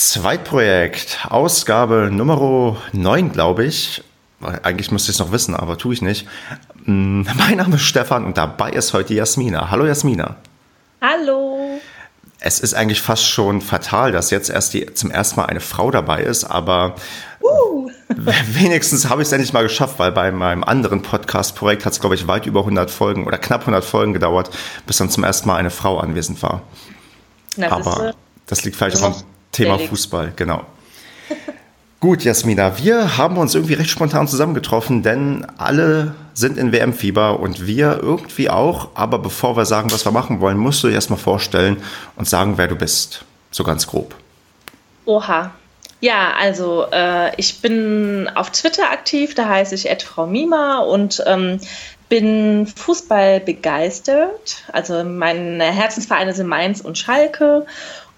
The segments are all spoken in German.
Zweitprojekt, Ausgabe Nummer 9, glaube ich. Eigentlich müsste ich es noch wissen, aber tue ich nicht. Mm, mein Name ist Stefan und dabei ist heute Jasmina. Hallo Jasmina. Hallo. Es ist eigentlich fast schon fatal, dass jetzt erst die, zum ersten Mal eine Frau dabei ist, aber uh. wenigstens habe ich es endlich mal geschafft, weil bei meinem anderen Podcast-Projekt hat es, glaube ich, weit über 100 Folgen oder knapp 100 Folgen gedauert, bis dann zum ersten Mal eine Frau anwesend war. Na, aber das liegt vielleicht auch am Thema Fußball, genau. Gut, Jasmina, wir haben uns irgendwie recht spontan zusammengetroffen, denn alle sind in WM-Fieber und wir irgendwie auch. Aber bevor wir sagen, was wir machen wollen, musst du dir erstmal vorstellen und sagen, wer du bist. So ganz grob. Oha. Ja, also äh, ich bin auf Twitter aktiv, da heiße ich Frau Mima und ähm, bin Fußball begeistert. Also meine Herzensvereine sind Mainz und Schalke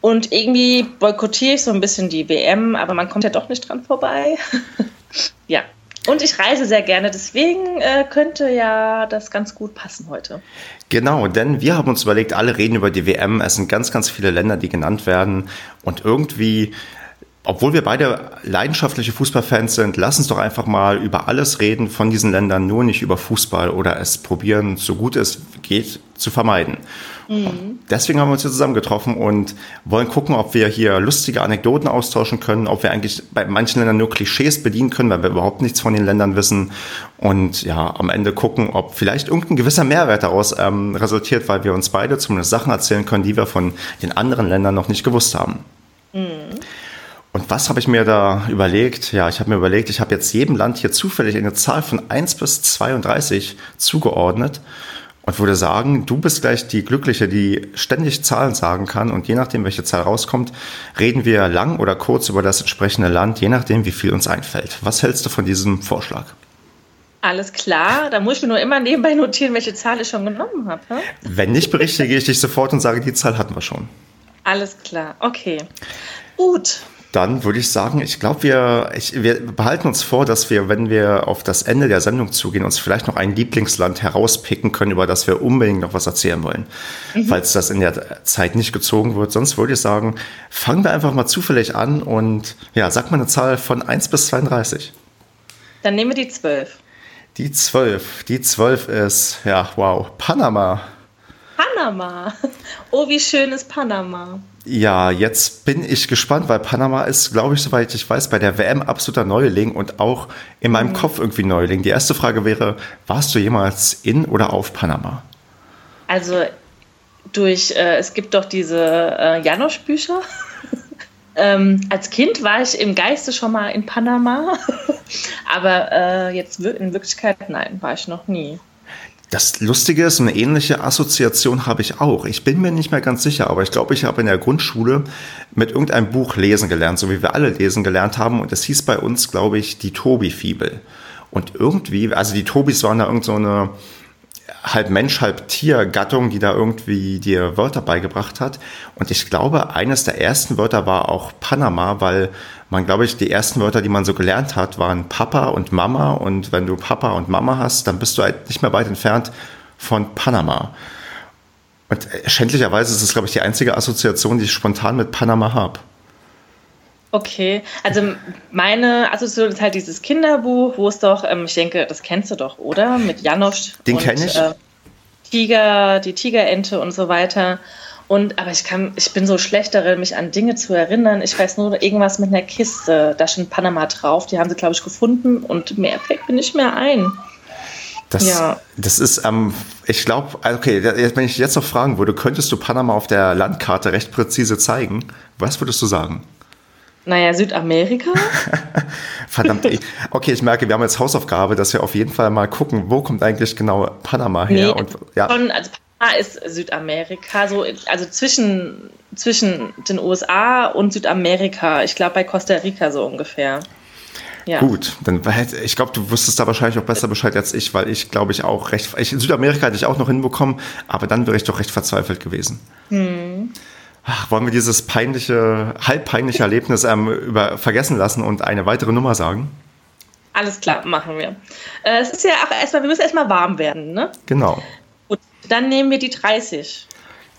und irgendwie boykottiere ich so ein bisschen die WM, aber man kommt ja doch nicht dran vorbei. ja. Und ich reise sehr gerne, deswegen äh, könnte ja das ganz gut passen heute. Genau, denn wir haben uns überlegt, alle reden über die WM. Es sind ganz, ganz viele Länder, die genannt werden. Und irgendwie obwohl wir beide leidenschaftliche Fußballfans sind, lass uns doch einfach mal über alles reden von diesen Ländern, nur nicht über Fußball oder es probieren, so gut es geht, zu vermeiden. Mhm. Deswegen haben wir uns hier zusammengetroffen und wollen gucken, ob wir hier lustige Anekdoten austauschen können, ob wir eigentlich bei manchen Ländern nur Klischees bedienen können, weil wir überhaupt nichts von den Ländern wissen und ja, am Ende gucken, ob vielleicht irgendein gewisser Mehrwert daraus ähm, resultiert, weil wir uns beide zumindest Sachen erzählen können, die wir von den anderen Ländern noch nicht gewusst haben. Mhm. Und was habe ich mir da überlegt? Ja, ich habe mir überlegt, ich habe jetzt jedem Land hier zufällig eine Zahl von 1 bis 32 zugeordnet und würde sagen, du bist gleich die Glückliche, die ständig Zahlen sagen kann. Und je nachdem, welche Zahl rauskommt, reden wir lang oder kurz über das entsprechende Land, je nachdem, wie viel uns einfällt. Was hältst du von diesem Vorschlag? Alles klar, da muss ich mir nur immer nebenbei notieren, welche Zahl ich schon genommen habe. Wenn nicht, berichtige ich dich sofort und sage, die Zahl hatten wir schon. Alles klar, okay. Gut, dann würde ich sagen, ich glaube, wir, wir behalten uns vor, dass wir, wenn wir auf das Ende der Sendung zugehen, uns vielleicht noch ein Lieblingsland herauspicken können, über das wir unbedingt noch was erzählen wollen, mhm. falls das in der Zeit nicht gezogen wird. Sonst würde ich sagen, fangen wir einfach mal zufällig an und ja, sag mal eine Zahl von 1 bis 32. Dann nehmen wir die 12. Die 12. Die 12 ist, ja, wow, Panama. Panama. Oh, wie schön ist Panama. Ja, jetzt bin ich gespannt, weil Panama ist, glaube ich, soweit ich weiß, bei der WM absoluter Neuling und auch in meinem mhm. Kopf irgendwie Neuling. Die erste Frage wäre, warst du jemals in oder auf Panama? Also durch, äh, es gibt doch diese äh, Janosch-Bücher. ähm, als Kind war ich im Geiste schon mal in Panama, aber äh, jetzt in Wirklichkeit nein, war ich noch nie. Das Lustige ist, eine ähnliche Assoziation habe ich auch. Ich bin mir nicht mehr ganz sicher, aber ich glaube, ich habe in der Grundschule mit irgendeinem Buch lesen gelernt, so wie wir alle lesen gelernt haben. Und es hieß bei uns, glaube ich, die Tobi-Fibel. Und irgendwie, also die Tobis waren da irgend so halb Mensch, halb Tier-Gattung, die da irgendwie dir Wörter beigebracht hat. Und ich glaube, eines der ersten Wörter war auch Panama, weil man, glaube ich, die ersten Wörter, die man so gelernt hat, waren Papa und Mama. Und wenn du Papa und Mama hast, dann bist du halt nicht mehr weit entfernt von Panama. Und schändlicherweise ist es, glaube ich, die einzige Assoziation, die ich spontan mit Panama habe. Okay, also meine Assoziation ist halt dieses Kinderbuch, wo es doch, ähm, ich denke, das kennst du doch, oder? Mit Janosch. Den kenne ich. Äh, Tiger, die Tigerente und so weiter. Und, aber ich kann, ich bin so schlecht darin, mich an Dinge zu erinnern. Ich weiß nur irgendwas mit einer Kiste. Da stand Panama drauf. Die haben sie, glaube ich, gefunden und mehr fällt mir nicht mehr ein. Das, ja. das ist, ähm, ich glaube, okay, wenn ich jetzt noch fragen würde, könntest du Panama auf der Landkarte recht präzise zeigen? Was würdest du sagen? Naja, Südamerika. Verdammt. okay, ich merke, wir haben jetzt Hausaufgabe, dass wir auf jeden Fall mal gucken, wo kommt eigentlich genau Panama her. Nee, und, ja. Schon, also Panama ist Südamerika, so, also zwischen, zwischen den USA und Südamerika. Ich glaube bei Costa Rica so ungefähr. Ja. Gut, dann ich glaube, du wusstest da wahrscheinlich auch besser Bescheid als ich, weil ich glaube ich auch recht. Ich, in Südamerika hätte ich auch noch hinbekommen, aber dann wäre ich doch recht verzweifelt gewesen. Hm. Ach, wollen wir dieses peinliche, halb peinliche Erlebnis ähm, über, vergessen lassen und eine weitere Nummer sagen? Alles klar, machen wir. Äh, es ist ja auch erstmal, wir müssen erstmal warm werden, ne? Genau. Gut, dann nehmen wir die 30.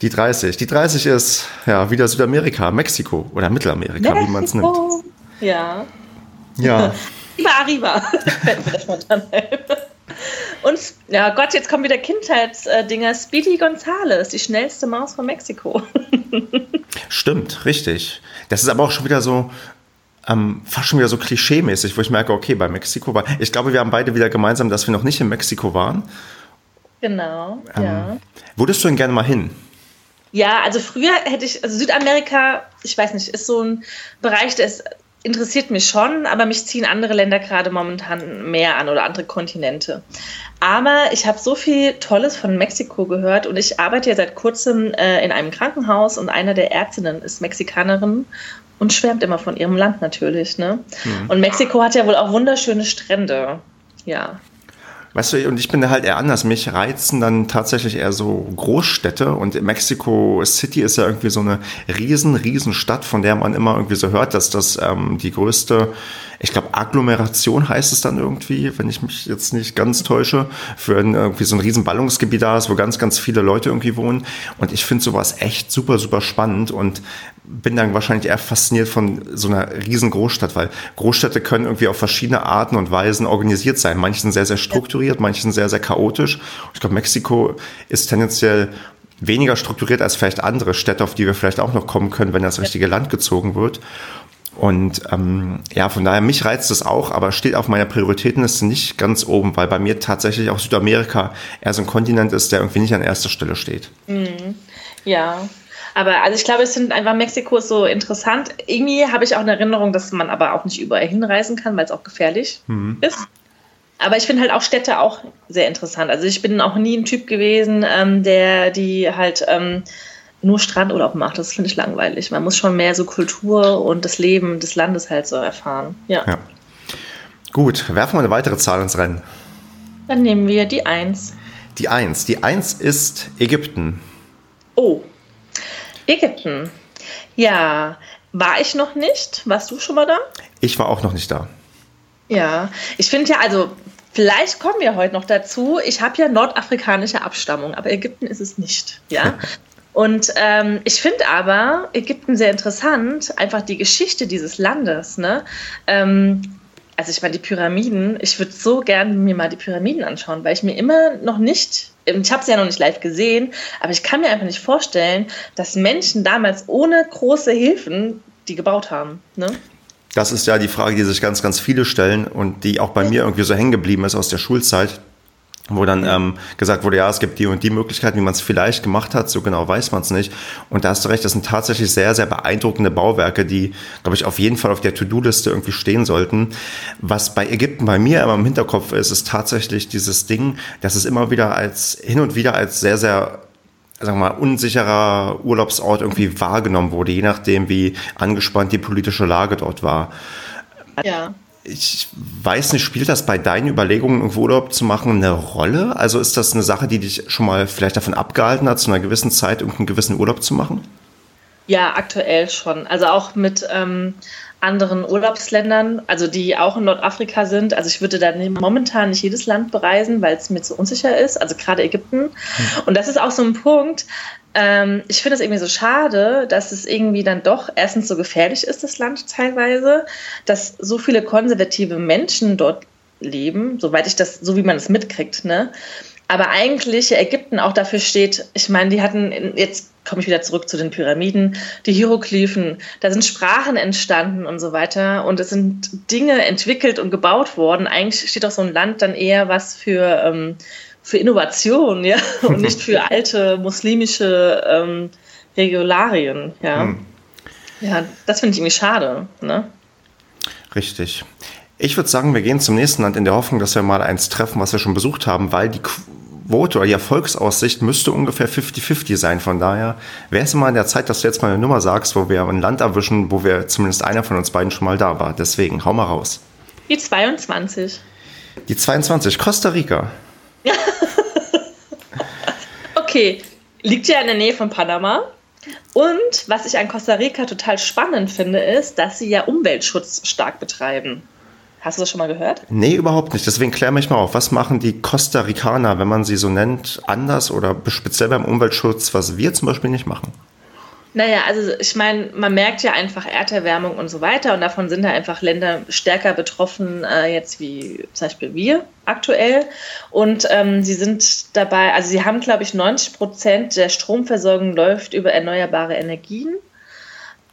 Die 30. Die 30 ist ja wieder Südamerika, Mexiko oder Mittelamerika, Mexiko. wie man es nimmt. Ja. Ja. Arriba, arriba. Und ja Gott, jetzt kommen wieder Kindheitsdinger. Speedy Gonzales, die schnellste Maus von Mexiko. Stimmt, richtig. Das ist aber auch schon wieder so, ähm, fast schon wieder so klischee-mäßig, wo ich merke, okay, bei Mexiko war. Ich glaube, wir haben beide wieder gemeinsam, dass wir noch nicht in Mexiko waren. Genau, ähm, ja. Würdest du denn gerne mal hin? Ja, also früher hätte ich, also Südamerika, ich weiß nicht, ist so ein Bereich, der ist interessiert mich schon, aber mich ziehen andere Länder gerade momentan mehr an oder andere Kontinente. Aber ich habe so viel Tolles von Mexiko gehört und ich arbeite ja seit kurzem äh, in einem Krankenhaus und einer der Ärztinnen ist Mexikanerin und schwärmt immer von ihrem Land natürlich. Ne? Mhm. Und Mexiko hat ja wohl auch wunderschöne Strände. Ja. Weißt du, und ich bin halt eher anders. Mich reizen dann tatsächlich eher so Großstädte und Mexico City ist ja irgendwie so eine riesen, riesen Stadt, von der man immer irgendwie so hört, dass das ähm, die größte, ich glaube, Agglomeration heißt es dann irgendwie, wenn ich mich jetzt nicht ganz täusche, für ein, irgendwie so ein riesen Ballungsgebiet da ist, wo ganz, ganz viele Leute irgendwie wohnen. Und ich finde sowas echt super, super spannend und bin dann wahrscheinlich eher fasziniert von so einer riesen Großstadt, weil Großstädte können irgendwie auf verschiedene Arten und Weisen organisiert sein. Manche sind sehr, sehr strukturiert, manche sind sehr, sehr chaotisch. Ich glaube, Mexiko ist tendenziell weniger strukturiert als vielleicht andere Städte, auf die wir vielleicht auch noch kommen können, wenn das richtige Land gezogen wird. Und ähm, ja, von daher, mich reizt es auch, aber steht auf meiner Prioritätenliste nicht ganz oben, weil bei mir tatsächlich auch Südamerika eher so ein Kontinent ist, der irgendwie nicht an erster Stelle steht. Mhm. Ja, aber also ich glaube, es sind einfach Mexiko ist so interessant. Irgendwie habe ich auch eine Erinnerung, dass man aber auch nicht überall hinreisen kann, weil es auch gefährlich mhm. ist. Aber ich finde halt auch Städte auch sehr interessant. Also ich bin auch nie ein Typ gewesen, ähm, der die halt ähm, nur Strandurlaub macht. Das finde ich langweilig. Man muss schon mehr so Kultur und das Leben des Landes halt so erfahren. Ja. ja. Gut, werfen wir eine weitere Zahl ins Rennen. Dann nehmen wir die 1. Die 1. Die 1 ist Ägypten. Oh, Ägypten. Ja, war ich noch nicht. Warst du schon mal da? Ich war auch noch nicht da. Ja, ich finde ja, also vielleicht kommen wir heute noch dazu. Ich habe ja nordafrikanische Abstammung, aber Ägypten ist es nicht. Ja. Und ähm, ich finde aber Ägypten sehr interessant, einfach die Geschichte dieses Landes. Ne? Ähm, also ich meine, die Pyramiden, ich würde so gerne mir mal die Pyramiden anschauen, weil ich mir immer noch nicht ich habe es ja noch nicht live gesehen, aber ich kann mir einfach nicht vorstellen, dass Menschen damals ohne große Hilfen die gebaut haben. Ne? Das ist ja die Frage, die sich ganz, ganz viele stellen und die auch bei mir irgendwie so hängen geblieben ist aus der Schulzeit wo dann ähm, gesagt wurde, ja, es gibt die und die Möglichkeiten, wie man es vielleicht gemacht hat, so genau weiß man es nicht. Und da hast du recht, das sind tatsächlich sehr, sehr beeindruckende Bauwerke, die, glaube ich, auf jeden Fall auf der To-Do-Liste irgendwie stehen sollten. Was bei Ägypten bei mir immer im Hinterkopf ist, ist tatsächlich dieses Ding, dass es immer wieder als, hin und wieder als sehr, sehr sagen wir mal, unsicherer Urlaubsort irgendwie wahrgenommen wurde, je nachdem, wie angespannt die politische Lage dort war. Ja ich weiß nicht, spielt das bei deinen Überlegungen, irgendwo Urlaub zu machen, eine Rolle? Also ist das eine Sache, die dich schon mal vielleicht davon abgehalten hat, zu einer gewissen Zeit irgendeinen gewissen Urlaub zu machen? Ja, aktuell schon. Also auch mit ähm, anderen Urlaubsländern, also die auch in Nordafrika sind. Also ich würde da momentan nicht jedes Land bereisen, weil es mir zu unsicher ist, also gerade Ägypten. Hm. Und das ist auch so ein Punkt, ähm, ich finde es irgendwie so schade, dass es irgendwie dann doch erstens so gefährlich ist, das Land teilweise, dass so viele konservative Menschen dort leben, soweit ich das, so wie man es mitkriegt, ne? Aber eigentlich Ägypten auch dafür steht, ich meine, die hatten, jetzt komme ich wieder zurück zu den Pyramiden, die Hieroglyphen, da sind Sprachen entstanden und so weiter und es sind Dinge entwickelt und gebaut worden. Eigentlich steht auch so ein Land dann eher was für ähm, für Innovation, ja, und nicht für alte muslimische ähm, Regularien, ja. Hm. Ja, das finde ich irgendwie schade, ne? Richtig. Ich würde sagen, wir gehen zum nächsten Land in der Hoffnung, dass wir mal eins treffen, was wir schon besucht haben, weil die Quote oder die Erfolgsaussicht müsste ungefähr 50-50 sein. Von daher wäre es mal in der Zeit, dass du jetzt mal eine Nummer sagst, wo wir ein Land erwischen, wo wir zumindest einer von uns beiden schon mal da war. Deswegen, hau mal raus. Die 22. Die 22, Costa Rica. Okay, liegt ja in der Nähe von Panama. Und was ich an Costa Rica total spannend finde, ist, dass sie ja Umweltschutz stark betreiben. Hast du das schon mal gehört? Nee, überhaupt nicht. Deswegen klär mich mal auf. Was machen die Costa Ricaner, wenn man sie so nennt, anders oder speziell beim Umweltschutz, was wir zum Beispiel nicht machen? Naja, also ich meine, man merkt ja einfach Erderwärmung und so weiter und davon sind da einfach Länder stärker betroffen, äh, jetzt wie zum Beispiel wir aktuell. Und ähm, sie sind dabei, also sie haben, glaube ich, 90 Prozent der Stromversorgung läuft über erneuerbare Energien.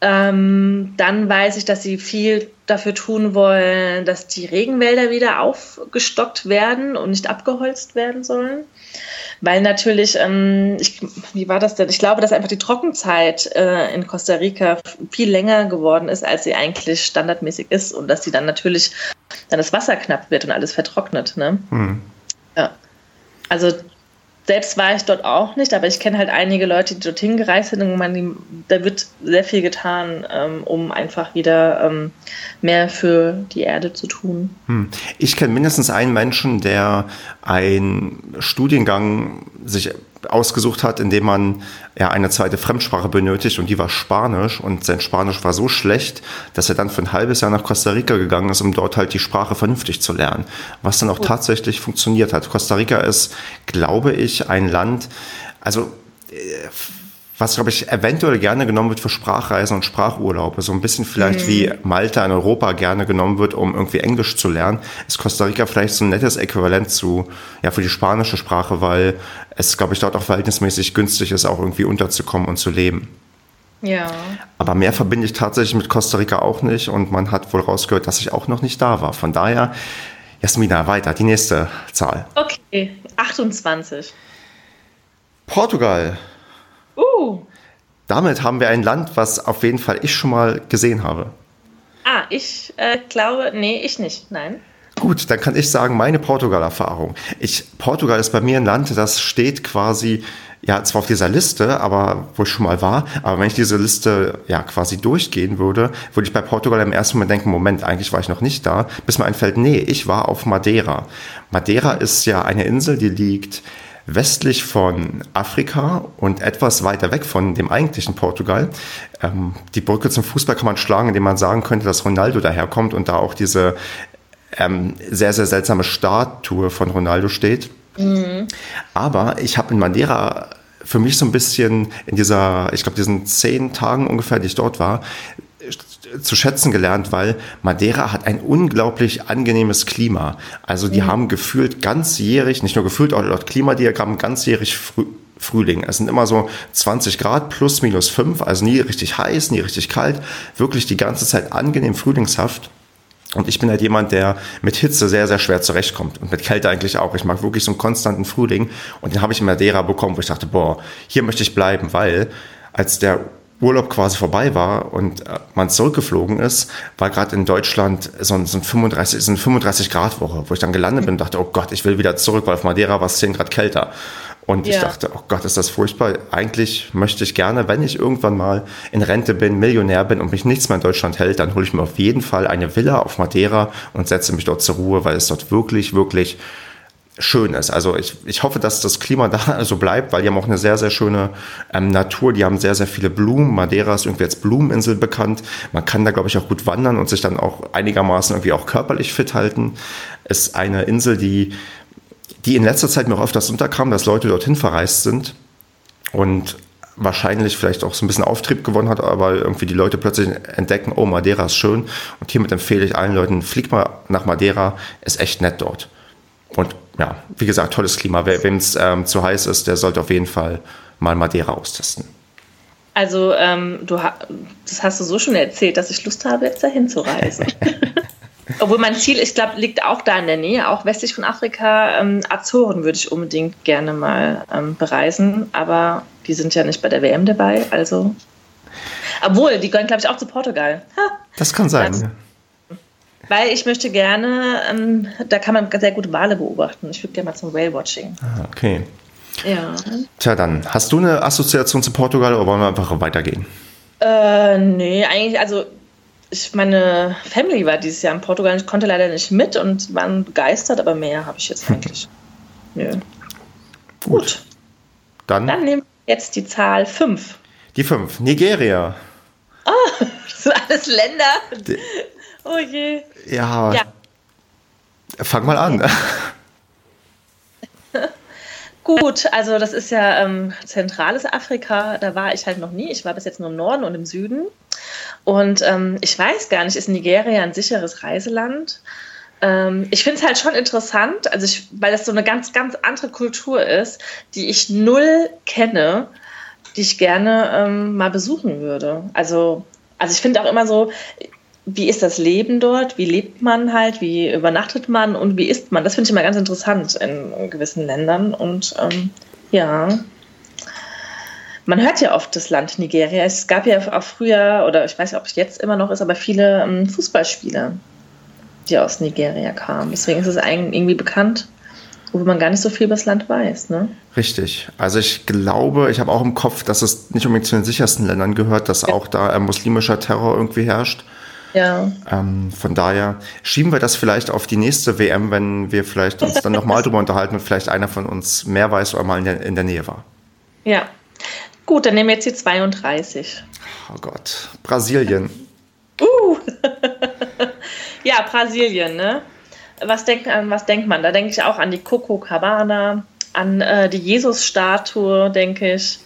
Ähm, dann weiß ich, dass sie viel dafür tun wollen, dass die Regenwälder wieder aufgestockt werden und nicht abgeholzt werden sollen. Weil natürlich, ähm, ich, wie war das denn? Ich glaube, dass einfach die Trockenzeit äh, in Costa Rica viel länger geworden ist, als sie eigentlich standardmäßig ist und dass sie dann natürlich dann das Wasser knapp wird und alles vertrocknet. Ne? Hm. Ja. Also selbst war ich dort auch nicht, aber ich kenne halt einige Leute, die dorthin gereist sind und man, die, da wird sehr viel getan, ähm, um einfach wieder ähm, mehr für die Erde zu tun. Hm. Ich kenne mindestens einen Menschen, der einen Studiengang sich ausgesucht hat, indem man ja eine zweite Fremdsprache benötigt und die war Spanisch und sein Spanisch war so schlecht, dass er dann für ein halbes Jahr nach Costa Rica gegangen ist, um dort halt die Sprache vernünftig zu lernen, was dann auch tatsächlich funktioniert hat. Costa Rica ist, glaube ich, ein Land, also äh, was, glaube ich, eventuell gerne genommen wird für Sprachreisen und Sprachurlaube. So ein bisschen vielleicht mhm. wie Malta in Europa gerne genommen wird, um irgendwie Englisch zu lernen, ist Costa Rica vielleicht so ein nettes Äquivalent zu, ja, für die spanische Sprache, weil es, glaube ich, dort auch verhältnismäßig günstig ist, auch irgendwie unterzukommen und zu leben. Ja. Aber mehr verbinde ich tatsächlich mit Costa Rica auch nicht und man hat wohl rausgehört, dass ich auch noch nicht da war. Von daher, Jasmina, weiter, die nächste Zahl. Okay, 28. Portugal. Uh. Damit haben wir ein Land, was auf jeden Fall ich schon mal gesehen habe. Ah, ich äh, glaube, nee, ich nicht, nein. Gut, dann kann ich sagen, meine Portugal-Erfahrung. Ich, Portugal ist bei mir ein Land, das steht quasi, ja, zwar auf dieser Liste, aber wo ich schon mal war, aber wenn ich diese Liste ja quasi durchgehen würde, würde ich bei Portugal im ersten Moment denken, Moment, eigentlich war ich noch nicht da, bis mir einfällt, nee, ich war auf Madeira. Madeira ist ja eine Insel, die liegt westlich von Afrika und etwas weiter weg von dem eigentlichen Portugal. Ähm, die Brücke zum Fußball kann man schlagen, indem man sagen könnte, dass Ronaldo daherkommt und da auch diese ähm, sehr, sehr seltsame Statue von Ronaldo steht. Mhm. Aber ich habe in Madeira für mich so ein bisschen in dieser, ich glaube, diesen zehn Tagen ungefähr, die ich dort war, zu schätzen gelernt, weil Madeira hat ein unglaublich angenehmes Klima. Also die mhm. haben gefühlt ganzjährig, nicht nur gefühlt, auch laut Klimadiagramm ganzjährig Früh Frühling. Es sind immer so 20 Grad plus minus 5, also nie richtig heiß, nie richtig kalt. Wirklich die ganze Zeit angenehm frühlingshaft. Und ich bin halt jemand, der mit Hitze sehr, sehr schwer zurechtkommt. Und mit Kälte eigentlich auch. Ich mag wirklich so einen konstanten Frühling. Und den habe ich in Madeira bekommen, wo ich dachte, boah, hier möchte ich bleiben, weil als der Urlaub quasi vorbei war und äh, man zurückgeflogen ist, war gerade in Deutschland so ein, so ein 35, so ein 35 Grad Woche, wo ich dann gelandet bin und dachte, oh Gott, ich will wieder zurück, weil auf Madeira war es 10 Grad kälter. Und ja. ich dachte, oh Gott, ist das furchtbar. Eigentlich möchte ich gerne, wenn ich irgendwann mal in Rente bin, Millionär bin und mich nichts mehr in Deutschland hält, dann hole ich mir auf jeden Fall eine Villa auf Madeira und setze mich dort zur Ruhe, weil es dort wirklich, wirklich schön ist. Also ich, ich hoffe, dass das Klima da so bleibt, weil die haben auch eine sehr, sehr schöne ähm, Natur. Die haben sehr, sehr viele Blumen. Madeira ist irgendwie als Blumeninsel bekannt. Man kann da, glaube ich, auch gut wandern und sich dann auch einigermaßen irgendwie auch körperlich fit halten. Ist eine Insel, die, die in letzter Zeit mir auch öfters unterkam, dass Leute dorthin verreist sind und wahrscheinlich vielleicht auch so ein bisschen Auftrieb gewonnen hat, aber irgendwie die Leute plötzlich entdecken, oh, Madeira ist schön. Und hiermit empfehle ich allen Leuten, fliegt mal nach Madeira, ist echt nett dort. Und ja, wie gesagt, tolles Klima. Wem es ähm, zu heiß ist, der sollte auf jeden Fall mal Madeira austesten. Also, ähm, du das hast du so schon erzählt, dass ich Lust habe, jetzt dahin zu reisen. Obwohl mein Ziel, ich glaube, liegt auch da in der Nähe, auch westlich von Afrika. Ähm, Azoren würde ich unbedingt gerne mal ähm, bereisen, aber die sind ja nicht bei der WM dabei, also. Obwohl, die gehören, glaube ich, auch zu Portugal. Ha. Das kann sein. Das, weil ich möchte gerne, ähm, da kann man sehr gut Wale beobachten. Ich würde gerne mal zum Whale-Watching. Ah, okay. Ja. Tja, dann hast du eine Assoziation zu Portugal oder wollen wir einfach weitergehen? Äh, nee, eigentlich, also ich, meine Family war dieses Jahr in Portugal. Ich konnte leider nicht mit und waren begeistert, aber mehr habe ich jetzt eigentlich. Nö. Gut. Gut. Dann, Dann nehmen wir jetzt die Zahl 5. Die 5. Nigeria. Ah, das sind alles Länder. Oh je. Ja, ja. Fang mal an. Gut, also das ist ja ähm, zentrales Afrika, da war ich halt noch nie. Ich war bis jetzt nur im Norden und im Süden. Und ähm, ich weiß gar nicht, ist Nigeria ein sicheres Reiseland? Ähm, ich finde es halt schon interessant, also ich, weil das so eine ganz, ganz andere Kultur ist, die ich null kenne, die ich gerne ähm, mal besuchen würde. Also, also ich finde auch immer so, wie ist das Leben dort? Wie lebt man halt? Wie übernachtet man und wie isst man? Das finde ich immer ganz interessant in gewissen Ländern. Und ähm, ja, man hört ja oft das Land Nigeria. Es gab ja auch früher, oder ich weiß nicht, ob es jetzt immer noch ist, aber viele ähm, Fußballspieler, die aus Nigeria kamen. Deswegen ist es eigentlich irgendwie bekannt, wo man gar nicht so viel über das Land weiß. Ne? Richtig. Also ich glaube, ich habe auch im Kopf, dass es nicht unbedingt zu den sichersten Ländern gehört, dass ja. auch da äh, muslimischer Terror irgendwie herrscht. Ja. Ähm, von daher schieben wir das vielleicht auf die nächste WM, wenn wir vielleicht uns dann nochmal drüber unterhalten und vielleicht einer von uns mehr weiß oder mal in der, in der Nähe war. Ja. Gut, dann nehmen wir jetzt die 32. Oh Gott. Brasilien. Uh. ja, Brasilien, ne? Was denkt, was denkt man? Da denke ich auch an die Coco Cabana, an äh, die Jesus-Statue, denke ich.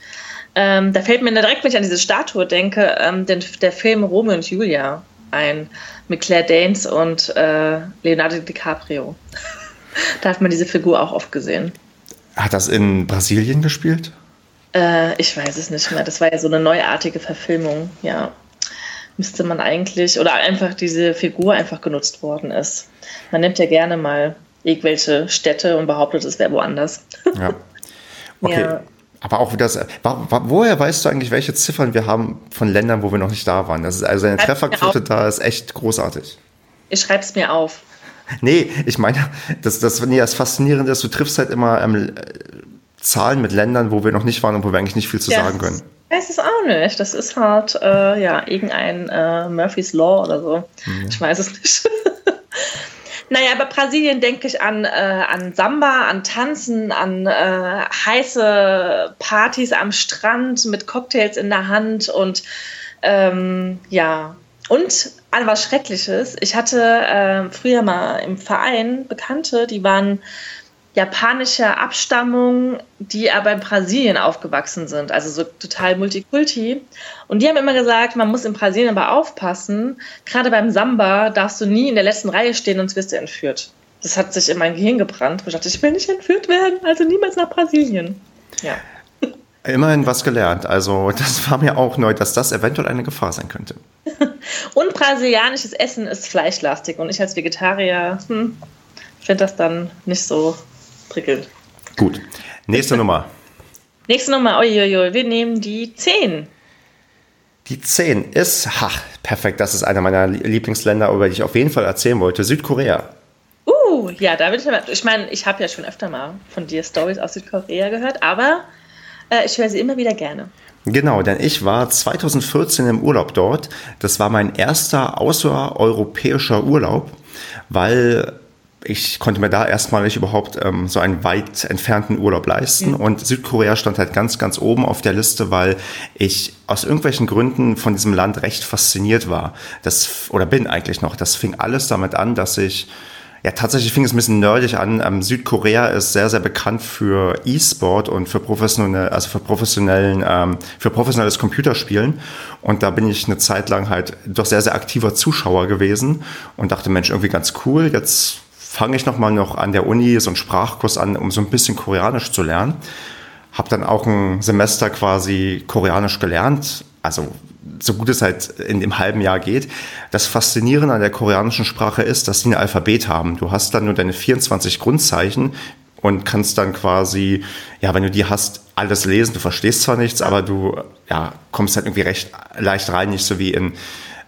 Ähm, da fällt mir direkt, wenn ich an diese Statue denke, ähm, den, der Film Romeo und Julia ein mit Claire Danes und äh, Leonardo DiCaprio. da hat man diese Figur auch oft gesehen. Hat das in Brasilien gespielt? Äh, ich weiß es nicht mehr. Das war ja so eine neuartige Verfilmung, ja. Müsste man eigentlich, oder einfach diese Figur einfach genutzt worden ist. Man nimmt ja gerne mal irgendwelche Städte und behauptet, es wäre woanders. Ja. Okay. Ja. Aber auch wieder, woher weißt du eigentlich, welche Ziffern wir haben von Ländern, wo wir noch nicht da waren? Das ist also eine Trefferquote da ist echt großartig. Ich schreibe es mir auf. Nee, ich meine, das, das, nee, das Faszinierende ist, du triffst halt immer ähm, Zahlen mit Ländern, wo wir noch nicht waren und wo wir eigentlich nicht viel zu ja, sagen können. Ich weiß es auch nicht. Das ist halt, äh, ja, irgendein äh, Murphy's Law oder so. Mhm. Ich weiß es nicht. Naja, bei Brasilien denke ich an, äh, an Samba, an Tanzen, an äh, heiße Partys am Strand mit Cocktails in der Hand und ähm, ja, und an was Schreckliches. Ich hatte äh, früher mal im Verein Bekannte, die waren japanischer Abstammung, die aber in Brasilien aufgewachsen sind, also so total Multikulti. Und die haben immer gesagt, man muss in Brasilien aber aufpassen, gerade beim Samba darfst du nie in der letzten Reihe stehen, sonst wirst du entführt. Das hat sich in mein Gehirn gebrannt. Ich dachte, ich will nicht entführt werden, also niemals nach Brasilien. Ja. Immerhin was gelernt. Also das war mir auch neu, dass das eventuell eine Gefahr sein könnte. und brasilianisches Essen ist fleischlastig und ich als Vegetarier hm, finde das dann nicht so prickelnd. Gut. Nächste Nummer. Nächste Nummer, uiuiui, wir nehmen die 10. Die 10 ist, ha, perfekt, das ist einer meiner Lieblingsländer, über die ich auf jeden Fall erzählen wollte, Südkorea. Uh, ja, da bin ich, ich meine, ich habe ja schon öfter mal von dir Stories aus Südkorea gehört, aber äh, ich höre sie immer wieder gerne. Genau, denn ich war 2014 im Urlaub dort. Das war mein erster außereuropäischer Urlaub, weil ich konnte mir da erstmal nicht überhaupt ähm, so einen weit entfernten Urlaub leisten. Mhm. Und Südkorea stand halt ganz, ganz oben auf der Liste, weil ich aus irgendwelchen Gründen von diesem Land recht fasziniert war. Das, oder bin eigentlich noch. Das fing alles damit an, dass ich ja, tatsächlich fing es ein bisschen nerdig an. Ähm, Südkorea ist sehr, sehr bekannt für E-Sport und für professionelle, also für professionellen, ähm, für professionelles Computerspielen. Und da bin ich eine Zeit lang halt doch sehr, sehr aktiver Zuschauer gewesen und dachte, Mensch, irgendwie ganz cool. Jetzt fange ich nochmal noch an der Uni so einen Sprachkurs an, um so ein bisschen Koreanisch zu lernen. Habe dann auch ein Semester quasi Koreanisch gelernt, also so gut es halt in dem halben Jahr geht. Das Faszinierende an der koreanischen Sprache ist, dass sie ein Alphabet haben. Du hast dann nur deine 24 Grundzeichen und kannst dann quasi, ja, wenn du die hast, alles lesen. Du verstehst zwar nichts, aber du ja, kommst halt irgendwie recht leicht rein, nicht so wie in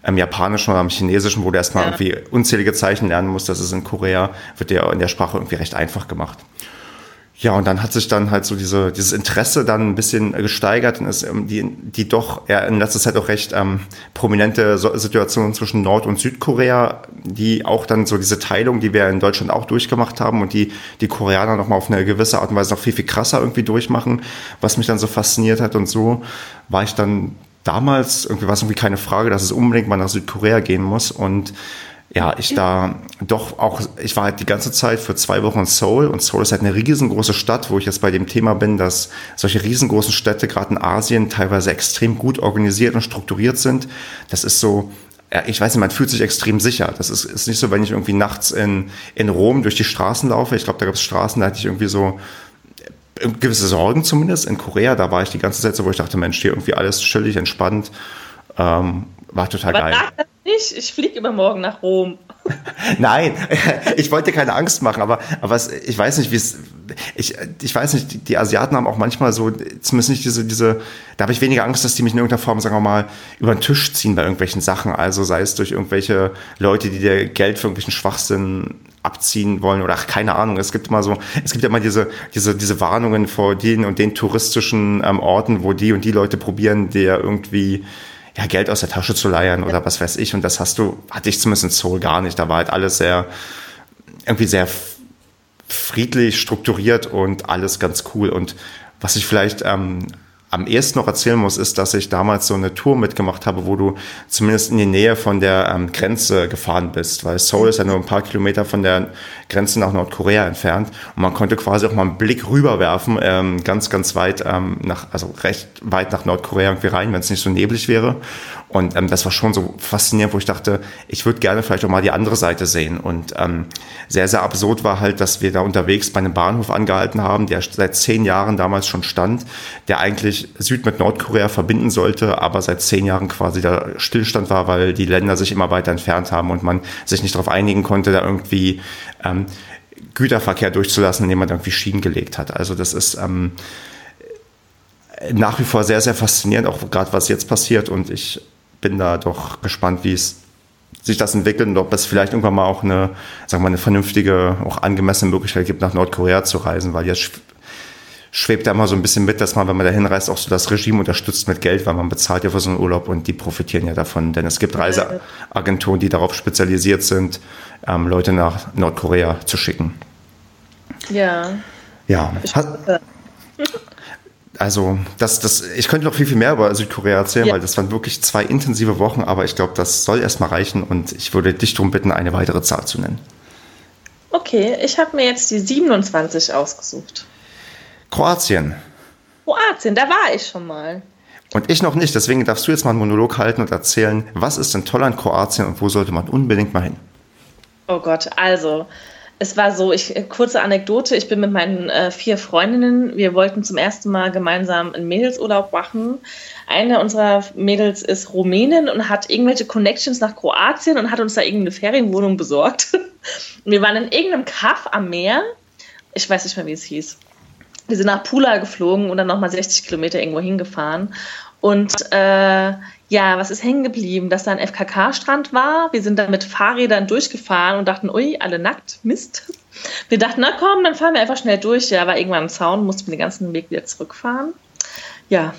im Japanischen oder im Chinesischen, wo du erstmal ja. irgendwie unzählige Zeichen lernen musst. Das ist in Korea, wird dir in der Sprache irgendwie recht einfach gemacht. Ja, und dann hat sich dann halt so diese, dieses Interesse dann ein bisschen gesteigert und ist ähm, die, die doch ja, in letzter Zeit auch recht ähm, prominente Situation zwischen Nord- und Südkorea, die auch dann so diese Teilung, die wir in Deutschland auch durchgemacht haben und die die Koreaner nochmal auf eine gewisse Art und Weise noch viel, viel krasser irgendwie durchmachen, was mich dann so fasziniert hat und so war ich dann damals, irgendwie war es irgendwie keine Frage, dass es unbedingt mal nach Südkorea gehen muss. Und ja, ich da doch auch, ich war halt die ganze Zeit für zwei Wochen in Seoul und Seoul ist halt eine riesengroße Stadt, wo ich jetzt bei dem Thema bin, dass solche riesengroßen Städte gerade in Asien teilweise extrem gut organisiert und strukturiert sind. Das ist so, ich weiß nicht, man fühlt sich extrem sicher. Das ist, ist nicht so, wenn ich irgendwie nachts in, in Rom durch die Straßen laufe. Ich glaube, da gab es Straßen, da hatte ich irgendwie so gewisse Sorgen zumindest. In Korea, da war ich die ganze Zeit so, wo ich dachte, Mensch, hier irgendwie alles chillig, entspannt. Ähm, war total Aber geil. Das nicht, ich fliege übermorgen nach Rom. Nein, ich wollte keine Angst machen, aber, aber es, ich weiß nicht, wie es. Ich, ich weiß nicht, die, die, Asiaten haben auch manchmal so, zumindest nicht diese, diese, da habe ich weniger Angst, dass die mich in irgendeiner Form, sagen wir mal, über den Tisch ziehen bei irgendwelchen Sachen. Also sei es durch irgendwelche Leute, die dir Geld für irgendwelchen Schwachsinn abziehen wollen oder ach, keine Ahnung. Es gibt immer so, es gibt ja immer diese, diese, diese Warnungen vor den und den touristischen ähm, Orten, wo die und die Leute probieren, der irgendwie ja, Geld aus der Tasche zu leiern oder was weiß ich. Und das hast du, hatte ich zumindest in Seoul gar nicht. Da war halt alles sehr, irgendwie sehr friedlich, strukturiert und alles ganz cool. Und was ich vielleicht ähm, am ehesten noch erzählen muss, ist, dass ich damals so eine Tour mitgemacht habe, wo du zumindest in die Nähe von der ähm, Grenze gefahren bist, weil Seoul ist ja nur ein paar Kilometer von der Grenze nach Nordkorea entfernt und man konnte quasi auch mal einen Blick rüberwerfen, ähm, ganz, ganz weit ähm, nach, also recht weit nach Nordkorea irgendwie rein, wenn es nicht so neblig wäre. Und ähm, das war schon so faszinierend, wo ich dachte, ich würde gerne vielleicht auch mal die andere Seite sehen. Und ähm, sehr, sehr absurd war halt, dass wir da unterwegs bei einem Bahnhof angehalten haben, der seit zehn Jahren damals schon stand, der eigentlich Süd mit Nordkorea verbinden sollte, aber seit zehn Jahren quasi da Stillstand war, weil die Länder sich immer weiter entfernt haben und man sich nicht darauf einigen konnte, da irgendwie ähm, Güterverkehr durchzulassen, indem man irgendwie Schienen gelegt hat. Also das ist ähm, nach wie vor sehr, sehr faszinierend, auch gerade was jetzt passiert. Und ich bin da doch gespannt, wie es sich das entwickelt und ob es vielleicht irgendwann mal auch eine, sagen wir mal, eine vernünftige, auch angemessene Möglichkeit gibt, nach Nordkorea zu reisen, weil jetzt schwebt da immer so ein bisschen mit, dass man, wenn man da hinreist, auch so das Regime unterstützt mit Geld, weil man bezahlt ja für so einen Urlaub und die profitieren ja davon. Denn es gibt Reiseagenturen, die darauf spezialisiert sind, ähm, Leute nach Nordkorea zu schicken. Ja. Ja. Also, das, das, ich könnte noch viel, viel mehr über Südkorea erzählen, ja. weil das waren wirklich zwei intensive Wochen, aber ich glaube, das soll erstmal reichen und ich würde dich darum bitten, eine weitere Zahl zu nennen. Okay, ich habe mir jetzt die 27 ausgesucht. Kroatien. Kroatien, da war ich schon mal. Und ich noch nicht, deswegen darfst du jetzt mal einen Monolog halten und erzählen, was ist denn toll an Kroatien und wo sollte man unbedingt mal hin? Oh Gott, also es war so, ich, kurze Anekdote, ich bin mit meinen äh, vier Freundinnen, wir wollten zum ersten Mal gemeinsam einen Mädelsurlaub machen. Eine unserer Mädels ist Rumänin und hat irgendwelche Connections nach Kroatien und hat uns da irgendeine Ferienwohnung besorgt. wir waren in irgendeinem Kaff am Meer, ich weiß nicht mehr, wie es hieß. Wir sind nach Pula geflogen und dann nochmal 60 Kilometer irgendwo hingefahren. Und äh, ja, was ist hängen geblieben? Dass da ein FKK-Strand war. Wir sind da mit Fahrrädern durchgefahren und dachten, ui, alle nackt, Mist. Wir dachten, na komm, dann fahren wir einfach schnell durch. Ja, war irgendwann ein Zaun, mussten wir den ganzen Weg wieder zurückfahren. Ja.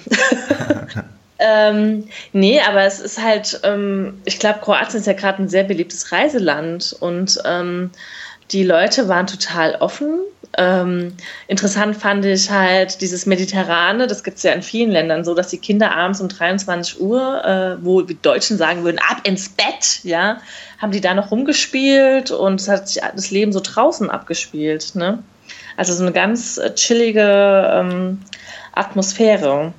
ähm, nee, aber es ist halt, ähm, ich glaube, Kroatien ist ja gerade ein sehr beliebtes Reiseland und ähm, die Leute waren total offen ähm, interessant fand ich halt dieses Mediterrane, das gibt es ja in vielen Ländern so, dass die Kinder abends um 23 Uhr, äh, wo die Deutschen sagen würden, ab ins Bett, ja, haben die da noch rumgespielt und es hat sich das Leben so draußen abgespielt. Ne? Also so eine ganz äh, chillige ähm, Atmosphäre.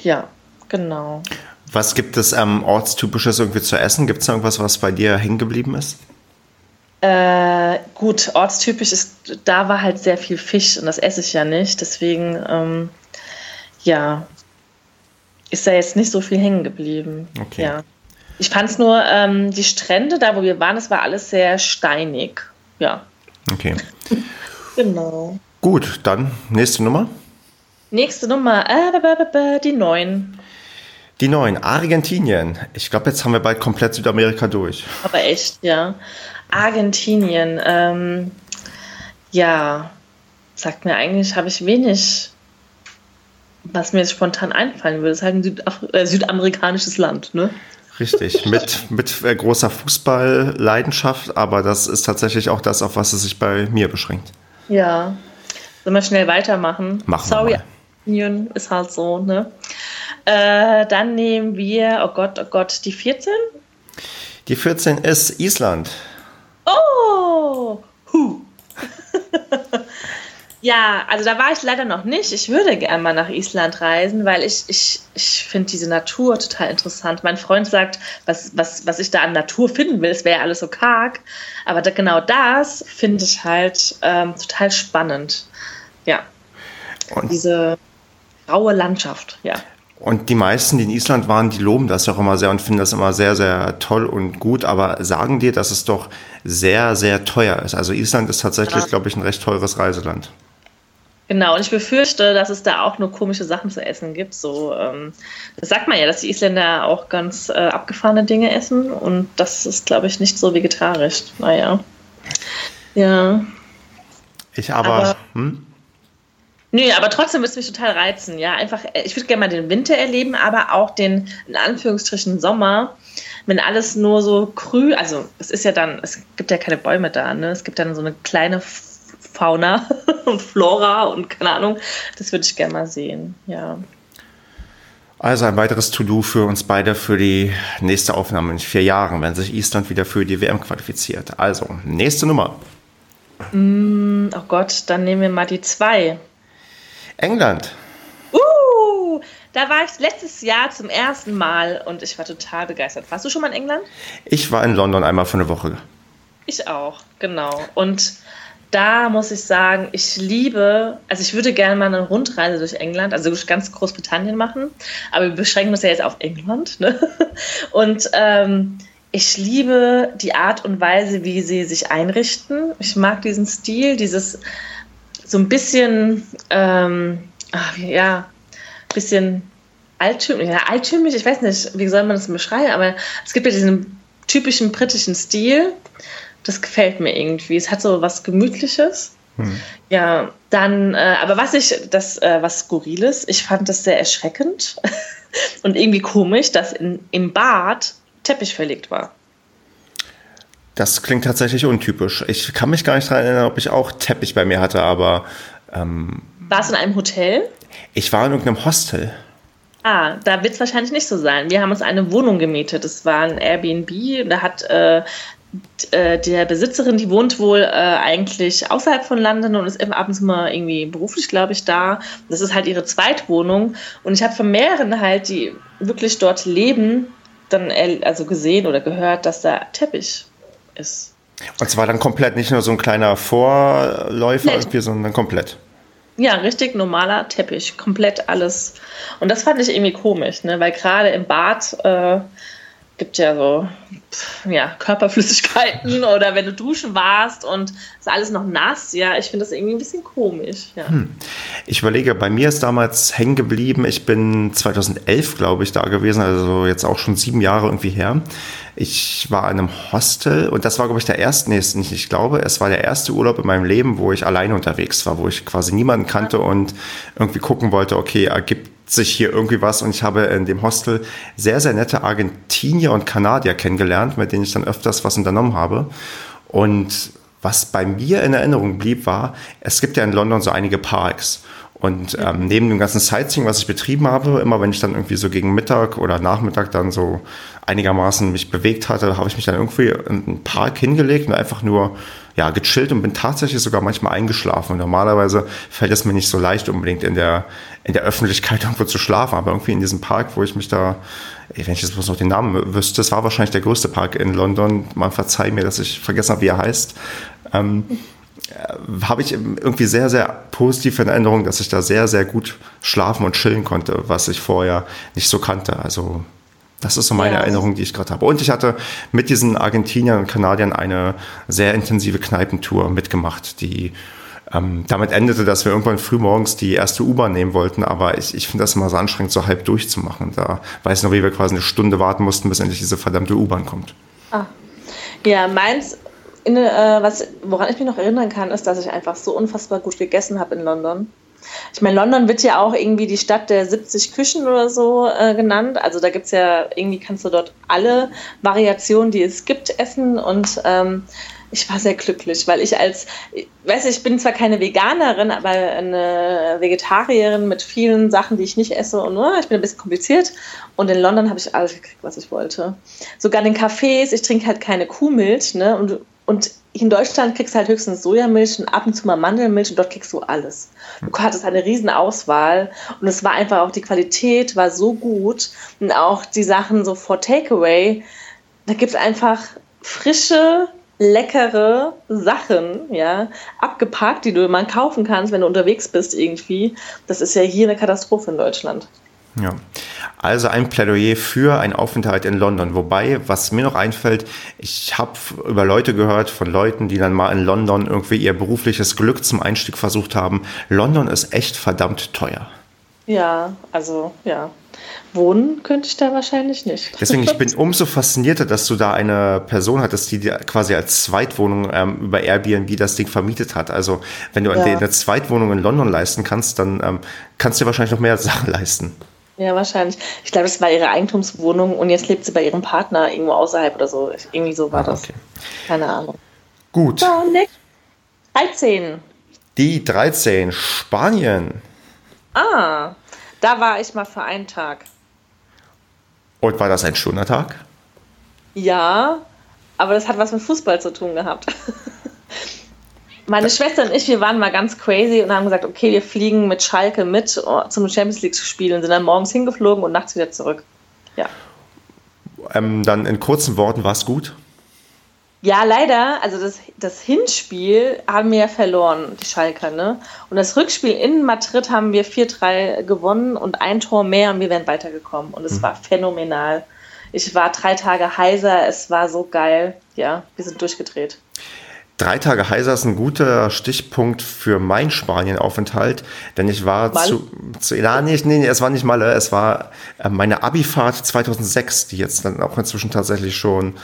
Ja, genau. Was gibt es ähm, ortstypisches irgendwie zu essen? Gibt es irgendwas, was bei dir hängen geblieben ist? Äh, gut, ortstypisch ist, da war halt sehr viel Fisch und das esse ich ja nicht. Deswegen, ähm, ja, ist da jetzt nicht so viel hängen geblieben. Okay. Ja. Ich fand es nur, ähm, die Strände, da wo wir waren, das war alles sehr steinig. Ja. Okay. genau. Gut, dann nächste Nummer. Nächste Nummer, äh, die neun. Die neun, Argentinien. Ich glaube, jetzt haben wir bald komplett Südamerika durch. Aber echt, ja. Argentinien, ähm, ja, sagt mir eigentlich, habe ich wenig, was mir jetzt spontan einfallen würde. Es ist halt ein Südaf äh, südamerikanisches Land, ne? Richtig, mit, mit äh, großer Fußballleidenschaft, aber das ist tatsächlich auch das, auf was es sich bei mir beschränkt. Ja. Sollen wir schnell weitermachen? Machen Sorry, mal. ist halt so, ne? Äh, dann nehmen wir, oh Gott, oh Gott, die 14? Die 14 ist Island. Oh! Huh. ja, also da war ich leider noch nicht. Ich würde gerne mal nach Island reisen, weil ich, ich, ich finde diese Natur total interessant. Mein Freund sagt, was, was, was ich da an Natur finden will, es wäre alles so karg. Aber da, genau das finde ich halt ähm, total spannend. Ja. Und diese raue Landschaft, ja. Und die meisten, die in Island waren, die loben das auch immer sehr und finden das immer sehr, sehr toll und gut, aber sagen dir, dass es doch sehr, sehr teuer ist. Also Island ist tatsächlich, ja. glaube ich, ein recht teures Reiseland. Genau, und ich befürchte, dass es da auch nur komische Sachen zu essen gibt. So, ähm, das sagt man ja, dass die Isländer auch ganz äh, abgefahrene Dinge essen und das ist, glaube ich, nicht so vegetarisch. Naja. Ja. Ich aber. aber hm? Nö, aber trotzdem es mich total reizen, ja. Einfach, äh, ich würde gerne mal den Winter erleben, aber auch den, in Anführungsstrichen, Sommer, wenn alles nur so grün, also es ist ja dann, es gibt ja keine Bäume da, ne? Es gibt dann so eine kleine Fauna und Flora und keine Ahnung. Das würde ich gerne mal sehen, ja. Also ein weiteres To-Do für uns beide für die nächste Aufnahme in vier Jahren, wenn sich Island wieder für die WM qualifiziert. Also, nächste Nummer. Mm, oh Gott, dann nehmen wir mal die zwei. England. Uh, da war ich letztes Jahr zum ersten Mal und ich war total begeistert. Warst du schon mal in England? Ich war in London einmal für eine Woche. Ich auch, genau. Und da muss ich sagen, ich liebe, also ich würde gerne mal eine Rundreise durch England, also durch ganz Großbritannien machen, aber wir beschränken uns ja jetzt auf England. Ne? Und ähm, ich liebe die Art und Weise, wie sie sich einrichten. Ich mag diesen Stil, dieses so ein bisschen, ähm, ach, ja, bisschen altümlich, ja, altümlich, ich weiß nicht, wie soll man das beschreiben, aber es gibt ja diesen typischen britischen Stil, das gefällt mir irgendwie. Es hat so was Gemütliches. Hm. Ja, dann, äh, aber was ich, das, äh, was Skurriles, ich fand das sehr erschreckend und irgendwie komisch, dass in, im Bad Teppich verlegt war. Das klingt tatsächlich untypisch. Ich kann mich gar nicht daran erinnern, ob ich auch Teppich bei mir hatte, aber. Ähm, War es in einem Hotel? Ich war in irgendeinem Hostel. Ah, da wird es wahrscheinlich nicht so sein. Wir haben uns eine Wohnung gemietet. Das war ein Airbnb. Da hat äh, äh der Besitzerin, die wohnt wohl äh, eigentlich außerhalb von London und ist abends mal irgendwie beruflich, glaube ich, da. Das ist halt ihre Zweitwohnung. Und ich habe von mehreren halt, die wirklich dort leben, dann also gesehen oder gehört, dass da Teppich ist. Und zwar dann komplett, nicht nur so ein kleiner Vorläufer nee. irgendwie, sondern komplett. Ja, richtig normaler Teppich, komplett alles. Und das fand ich irgendwie komisch, ne? weil gerade im Bad äh, gibt ja so ja, Körperflüssigkeiten oder wenn du duschen warst und ist alles noch nass. Ja, ich finde das irgendwie ein bisschen komisch. Ja. Hm. Ich überlege, bei mir ist damals hängen geblieben. Ich bin 2011, glaube ich, da gewesen, also jetzt auch schon sieben Jahre irgendwie her. Ich war in einem Hostel und das war, glaube ich, der erste, nee, nicht, ich glaube, es war der erste Urlaub in meinem Leben, wo ich alleine unterwegs war, wo ich quasi niemanden kannte und irgendwie gucken wollte, okay, ergibt sich hier irgendwie was und ich habe in dem Hostel sehr, sehr nette Argentinier und Kanadier kennengelernt, mit denen ich dann öfters was unternommen habe. Und was bei mir in Erinnerung blieb, war, es gibt ja in London so einige Parks. Und ähm, neben dem ganzen Sightseeing, was ich betrieben habe, immer wenn ich dann irgendwie so gegen Mittag oder Nachmittag dann so einigermaßen mich bewegt hatte, habe ich mich dann irgendwie in einen Park hingelegt und einfach nur ja, gechillt und bin tatsächlich sogar manchmal eingeschlafen. Und normalerweise fällt es mir nicht so leicht, unbedingt in der, in der Öffentlichkeit irgendwo zu schlafen. Aber irgendwie in diesem Park, wo ich mich da, wenn ich jetzt bloß noch den Namen wüsste, es war wahrscheinlich der größte Park in London. Man verzeiht mir, dass ich vergessen habe, wie er heißt. Ähm, äh, habe ich irgendwie sehr, sehr positiv in Erinnerung, dass ich da sehr, sehr gut schlafen und chillen konnte, was ich vorher nicht so kannte. Also das ist so meine ja. Erinnerung, die ich gerade habe. Und ich hatte mit diesen Argentiniern und Kanadiern eine sehr intensive Kneipentour mitgemacht, die ähm, damit endete, dass wir irgendwann früh morgens die erste U-Bahn nehmen wollten, aber ich, ich finde das immer so anstrengend, so halb durchzumachen. Da weiß ich noch, wie wir quasi eine Stunde warten mussten, bis endlich diese verdammte U-Bahn kommt. Ah. Ja, meins in, äh, was, woran ich mich noch erinnern kann, ist, dass ich einfach so unfassbar gut gegessen habe in London. Ich meine, London wird ja auch irgendwie die Stadt der 70 Küchen oder so äh, genannt. Also da gibt es ja, irgendwie kannst du dort alle Variationen, die es gibt, essen. Und ähm, ich war sehr glücklich, weil ich als, weiß ich bin zwar keine Veganerin, aber eine Vegetarierin mit vielen Sachen, die ich nicht esse und nur, ich bin ein bisschen kompliziert. Und in London habe ich alles gekriegt, was ich wollte. Sogar in den Cafés, ich trinke halt keine Kuhmilch, ne? Und, und in Deutschland kriegst du halt höchstens Sojamilch und ab und zu mal Mandelmilch und dort kriegst du alles. Du hattest eine riesen Auswahl und es war einfach auch, die Qualität war so gut und auch die Sachen so for Takeaway, da gibt es einfach frische, leckere Sachen, ja, abgepackt, die du mal kaufen kannst, wenn du unterwegs bist irgendwie. Das ist ja hier eine Katastrophe in Deutschland. Ja, also ein Plädoyer für einen Aufenthalt in London. Wobei, was mir noch einfällt, ich habe über Leute gehört von Leuten, die dann mal in London irgendwie ihr berufliches Glück zum Einstieg versucht haben. London ist echt verdammt teuer. Ja, also ja. Wohnen könnte ich da wahrscheinlich nicht. Deswegen, ich bin umso faszinierter, dass du da eine Person hattest, die dir quasi als Zweitwohnung ähm, über Airbnb das Ding vermietet hat. Also wenn du ja. eine Zweitwohnung in London leisten kannst, dann ähm, kannst du dir wahrscheinlich noch mehr Sachen leisten. Ja, wahrscheinlich. Ich glaube, das war ihre Eigentumswohnung und jetzt lebt sie bei ihrem Partner irgendwo außerhalb oder so. Irgendwie so war ah, das. Keine Ahnung. Gut. So, Nick. 13. Die 13. Spanien. Ah, da war ich mal für einen Tag. Und war das ein schöner Tag? Ja, aber das hat was mit Fußball zu tun gehabt. Meine Schwester und ich, wir waren mal ganz crazy und haben gesagt, okay, wir fliegen mit Schalke mit oh, zum Champions League zu spielen, sind dann morgens hingeflogen und nachts wieder zurück. Ja. Ähm, dann in kurzen Worten, war es gut? Ja, leider. Also das, das Hinspiel haben wir ja verloren, die Schalker, ne? Und das Rückspiel in Madrid haben wir 4-3 gewonnen und ein Tor mehr und wir wären weitergekommen. Und es mhm. war phänomenal. Ich war drei Tage heiser, es war so geil. Ja, wir sind durchgedreht. Drei Tage heiser ist ein guter Stichpunkt für mein Spanien-Aufenthalt, denn ich war Mal? zu, zu ja, nee, nee, es war nicht Malle, es war äh, meine Abifahrt 2006, die jetzt dann auch inzwischen tatsächlich schon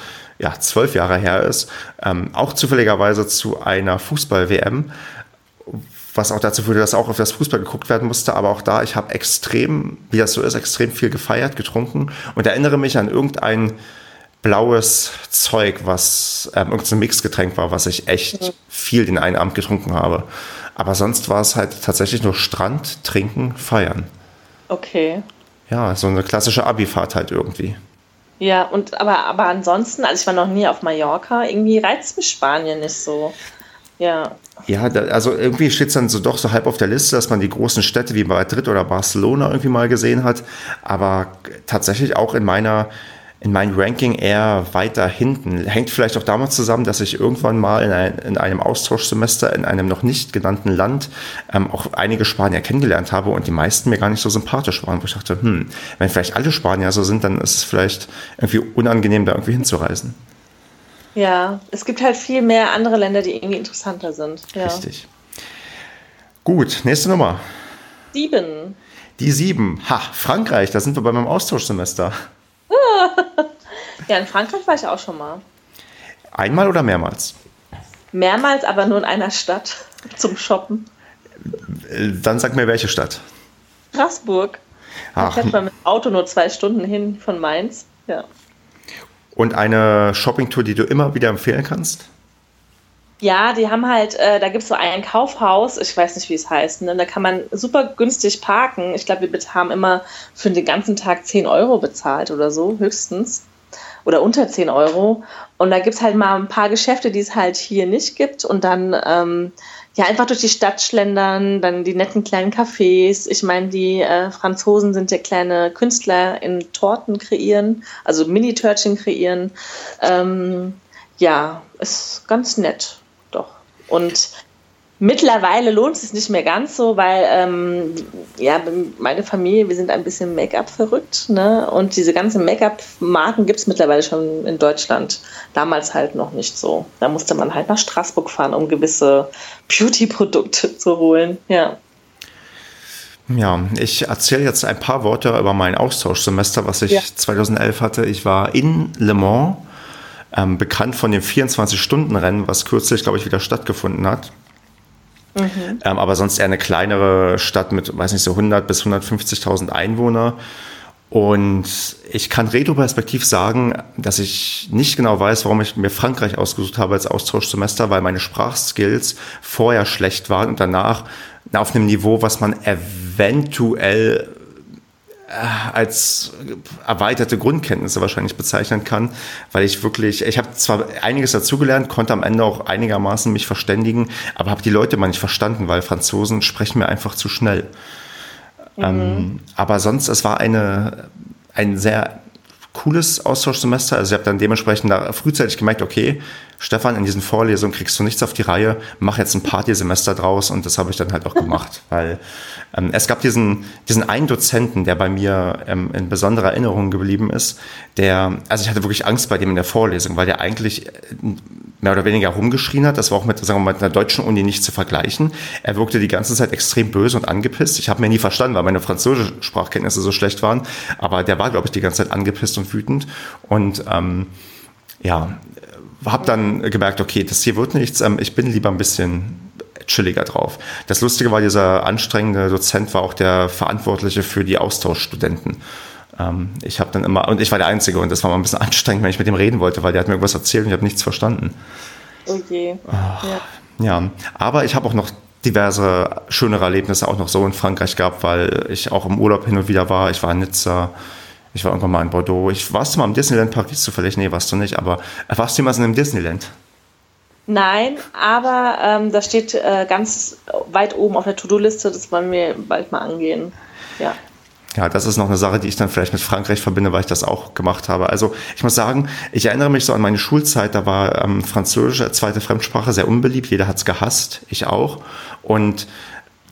ja, zwölf Jahre her ist, ähm, auch zufälligerweise zu einer Fußball-WM, was auch dazu führte, dass auch auf das Fußball geguckt werden musste, aber auch da, ich habe extrem, wie das so ist, extrem viel gefeiert, getrunken und erinnere mich an irgendein blaues Zeug, was ähm, irgendein Mixgetränk war, was ich echt mhm. viel den einen Abend getrunken habe. Aber sonst war es halt tatsächlich nur Strand, trinken, feiern. Okay. Ja, so eine klassische Abifahrt halt irgendwie. Ja, und aber, aber ansonsten, also ich war noch nie auf Mallorca, irgendwie reizt mich Spanien nicht so. Ja. Ja, da, also irgendwie steht es dann so doch so halb auf der Liste, dass man die großen Städte wie Madrid oder Barcelona irgendwie mal gesehen hat. Aber tatsächlich auch in meiner in meinem Ranking eher weiter hinten. Hängt vielleicht auch damit zusammen, dass ich irgendwann mal in, ein, in einem Austauschsemester in einem noch nicht genannten Land ähm, auch einige Spanier kennengelernt habe und die meisten mir gar nicht so sympathisch waren, wo ich dachte, hm, wenn vielleicht alle Spanier so sind, dann ist es vielleicht irgendwie unangenehm, da irgendwie hinzureisen. Ja, es gibt halt viel mehr andere Länder, die irgendwie interessanter sind. Ja. Richtig. Gut, nächste Nummer. Sieben. Die sieben. Ha, Frankreich, da sind wir bei meinem Austauschsemester. Ja, in Frankreich war ich auch schon mal. Einmal oder mehrmals? Mehrmals, aber nur in einer Stadt zum Shoppen. Dann sag mir, welche Stadt? Straßburg. Da fährt man mit dem Auto nur zwei Stunden hin von Mainz. Ja. Und eine Shoppingtour, die du immer wieder empfehlen kannst? Ja, die haben halt, äh, da gibt es so ein Kaufhaus, ich weiß nicht, wie es heißt, ne? da kann man super günstig parken. Ich glaube, wir haben immer für den ganzen Tag 10 Euro bezahlt oder so, höchstens. Oder unter 10 Euro. Und da gibt es halt mal ein paar Geschäfte, die es halt hier nicht gibt. Und dann ähm, ja einfach durch die Stadt schlendern, dann die netten kleinen Cafés. Ich meine, die äh, Franzosen sind ja kleine Künstler in Torten kreieren, also Mini-Törtchen kreieren. Ähm, ja, ist ganz nett. Und mittlerweile lohnt es sich nicht mehr ganz so, weil ähm, ja, meine Familie, wir sind ein bisschen Make-up verrückt. Ne? Und diese ganzen Make-up-Marken gibt es mittlerweile schon in Deutschland. Damals halt noch nicht so. Da musste man halt nach Straßburg fahren, um gewisse Beauty-Produkte zu holen. Ja. Ja, ich erzähle jetzt ein paar Worte über mein Austauschsemester, was ich ja. 2011 hatte. Ich war in Le Mans ähm, bekannt von dem 24-Stunden-Rennen, was kürzlich, glaube ich, wieder stattgefunden hat. Mhm. Ähm, aber sonst eher eine kleinere Stadt mit, weiß nicht, so 100 bis 150.000 Einwohner. Und ich kann retroperspektiv sagen, dass ich nicht genau weiß, warum ich mir Frankreich ausgesucht habe als Austauschsemester, weil meine Sprachskills vorher schlecht waren und danach auf einem Niveau, was man eventuell als erweiterte Grundkenntnisse wahrscheinlich bezeichnen kann, weil ich wirklich, ich habe zwar einiges dazugelernt, konnte am Ende auch einigermaßen mich verständigen, aber habe die Leute mal nicht verstanden, weil Franzosen sprechen mir einfach zu schnell. Mhm. Ähm, aber sonst, es war eine, ein sehr cooles Austauschsemester. Also ich habe dann dementsprechend da frühzeitig gemerkt, okay, Stefan, in diesen Vorlesungen kriegst du nichts auf die Reihe, mach jetzt ein Partysemester draus und das habe ich dann halt auch gemacht, weil ähm, es gab diesen, diesen einen Dozenten, der bei mir ähm, in besonderer Erinnerung geblieben ist, der, also ich hatte wirklich Angst bei dem in der Vorlesung, weil der eigentlich äh, mehr oder weniger rumgeschrien hat. Das war auch mit, sagen wir mal, mit einer deutschen Uni nicht zu vergleichen. Er wirkte die ganze Zeit extrem böse und angepisst. Ich habe mir nie verstanden, weil meine französische Sprachkenntnisse so schlecht waren. Aber der war, glaube ich, die ganze Zeit angepisst und wütend. Und ähm, ja, habe dann gemerkt, okay, das hier wird nichts. Ähm, ich bin lieber ein bisschen chilliger drauf. Das Lustige war, dieser anstrengende Dozent war auch der Verantwortliche für die Austauschstudenten. Ähm, ich habe dann immer, und ich war der Einzige und das war mal ein bisschen anstrengend, wenn ich mit dem reden wollte, weil der hat mir irgendwas erzählt und ich habe nichts verstanden. Okay. Ach, ja. ja, aber ich habe auch noch diverse schönere Erlebnisse auch noch so in Frankreich gehabt, weil ich auch im Urlaub hin und wieder war. Ich war in Nizza, ich war irgendwann mal in Bordeaux. Ich warst du mal im Disneyland Paris zufällig? Nee, warst du nicht, aber warst du jemals in einem Disneyland? Nein, aber ähm, das steht äh, ganz weit oben auf der To-Do-Liste, das wollen wir bald mal angehen. Ja. Ja, das ist noch eine Sache, die ich dann vielleicht mit Frankreich verbinde, weil ich das auch gemacht habe. Also ich muss sagen, ich erinnere mich so an meine Schulzeit, da war ähm, Französisch als zweite Fremdsprache sehr unbeliebt, jeder hat es gehasst, ich auch. Und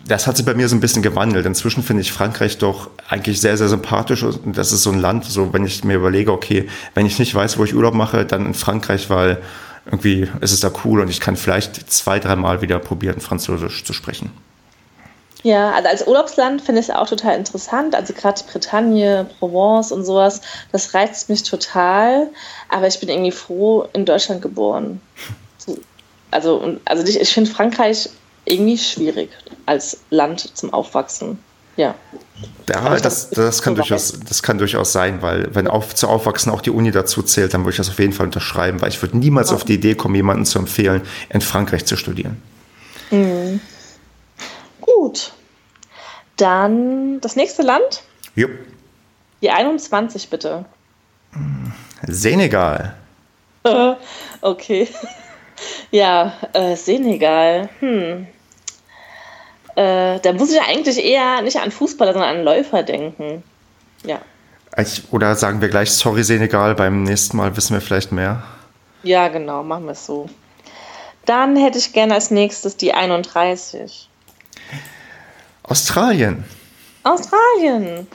das hat sich bei mir so ein bisschen gewandelt. Inzwischen finde ich Frankreich doch eigentlich sehr, sehr sympathisch. Und das ist so ein Land, so wenn ich mir überlege, okay, wenn ich nicht weiß, wo ich Urlaub mache, dann in Frankreich, weil irgendwie ist es da cool und ich kann vielleicht zwei, dreimal wieder probieren, Französisch zu sprechen. Ja, also als Urlaubsland finde ich es auch total interessant. Also gerade Bretagne, Provence und sowas, das reizt mich total. Aber ich bin irgendwie froh, in Deutschland geboren. Also, also ich, ich finde Frankreich irgendwie schwierig als Land zum Aufwachsen. Ja. Ja, das, das, kann durchaus, das kann durchaus sein, weil wenn auf, zu aufwachsen auch die Uni dazu zählt, dann würde ich das auf jeden Fall unterschreiben, weil ich würde niemals auf die Idee kommen, jemanden zu empfehlen, in Frankreich zu studieren. Mhm. Gut. Dann das nächste Land? Jupp. Die 21 bitte. Senegal. okay. Ja, äh, Senegal. Hm. Äh, da muss ich eigentlich eher nicht an Fußballer, sondern an Läufer denken. Ja. Ich, oder sagen wir gleich, sorry Senegal, beim nächsten Mal wissen wir vielleicht mehr. Ja, genau, machen wir es so. Dann hätte ich gerne als nächstes die 31. Australien. Australien.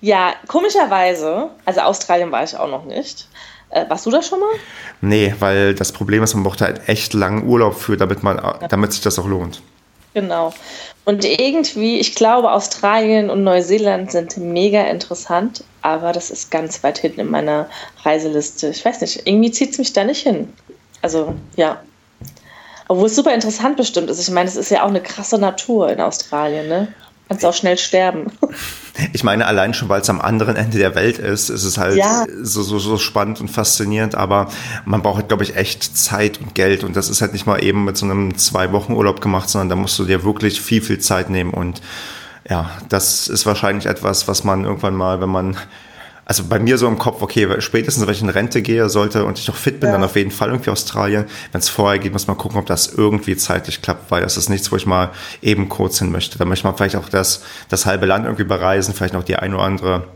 Ja, komischerweise, also Australien war ich auch noch nicht. Äh, warst du da schon mal? Nee, weil das Problem ist, man braucht halt echt langen Urlaub für, damit, man, ja. damit sich das auch lohnt. Genau. Und irgendwie, ich glaube, Australien und Neuseeland sind mega interessant, aber das ist ganz weit hinten in meiner Reiseliste. Ich weiß nicht, irgendwie zieht es mich da nicht hin. Also, ja. Obwohl es super interessant bestimmt ist. Ich meine, es ist ja auch eine krasse Natur in Australien, ne? Kannst auch schnell sterben. Ich meine, allein schon, weil es am anderen Ende der Welt ist, ist es halt ja. so, so, so spannend und faszinierend, aber man braucht halt, glaube ich, echt Zeit und Geld und das ist halt nicht mal eben mit so einem zwei Wochen Urlaub gemacht, sondern da musst du dir wirklich viel, viel Zeit nehmen und ja, das ist wahrscheinlich etwas, was man irgendwann mal, wenn man also bei mir so im Kopf, okay, spätestens wenn ich in Rente gehe sollte und ich noch fit bin, ja. dann auf jeden Fall irgendwie Australien. Wenn es vorher geht, muss man gucken, ob das irgendwie zeitlich klappt, weil das ist nichts, wo ich mal eben kurz hin möchte. Da möchte man vielleicht auch das, das halbe Land irgendwie bereisen, vielleicht noch die ein oder andere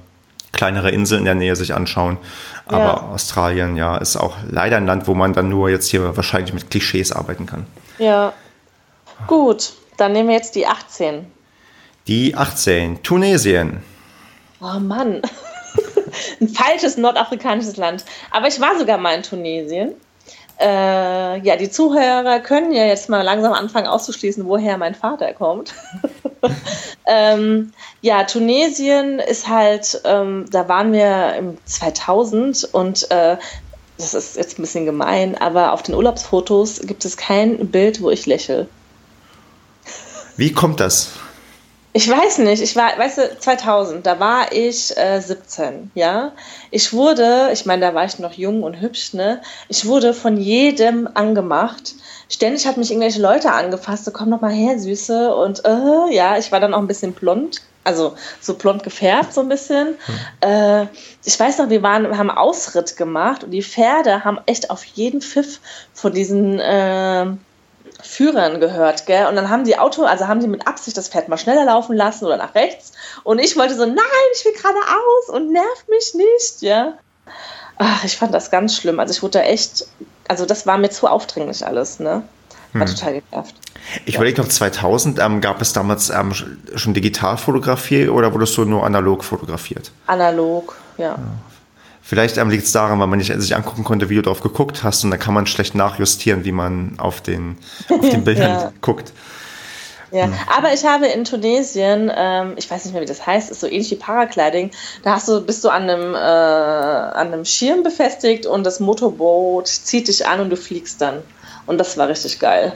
kleinere Insel in der Nähe sich anschauen. Aber ja. Australien, ja, ist auch leider ein Land, wo man dann nur jetzt hier wahrscheinlich mit Klischees arbeiten kann. Ja. Gut, dann nehmen wir jetzt die 18. Die 18, Tunesien. Oh Mann. Ein falsches nordafrikanisches Land. Aber ich war sogar mal in Tunesien. Äh, ja, die Zuhörer können ja jetzt mal langsam anfangen auszuschließen, woher mein Vater kommt. ähm, ja, Tunesien ist halt, ähm, da waren wir im 2000 und äh, das ist jetzt ein bisschen gemein, aber auf den Urlaubsfotos gibt es kein Bild, wo ich lächle. Wie kommt das? Ich weiß nicht, ich war, weißt du, 2000, da war ich äh, 17, ja. Ich wurde, ich meine, da war ich noch jung und hübsch, ne? Ich wurde von jedem angemacht. Ständig hat mich irgendwelche Leute angefasst, so komm noch mal her, Süße. Und äh, ja, ich war dann auch ein bisschen blond, also so blond gefärbt so ein bisschen. Hm. Äh, ich weiß noch, wir waren, haben Ausritt gemacht und die Pferde haben echt auf jeden Pfiff von diesen äh, Führern gehört, gell? Und dann haben die Auto, also haben die mit Absicht das Pferd mal schneller laufen lassen oder nach rechts. Und ich wollte so, nein, ich will geradeaus und nerv mich nicht, ja. Ach, ich fand das ganz schlimm. Also ich wurde da echt, also das war mir zu aufdringlich alles, ne? War hm. total genervt. Ich ja. überlege noch, 2000 ähm, gab es damals ähm, schon Digitalfotografie oder wurdest du nur analog fotografiert? Analog, ja. ja. Vielleicht liegt es daran, weil man nicht sich angucken konnte, wie du drauf geguckt hast und dann kann man schlecht nachjustieren, wie man auf den, auf den Bildern ja. guckt. Ja, hm. aber ich habe in Tunesien, ähm, ich weiß nicht mehr, wie das heißt, ist so ähnlich wie Paragliding. Da hast du, bist du an einem, äh, an einem Schirm befestigt und das Motorboot zieht dich an und du fliegst dann. Und das war richtig geil.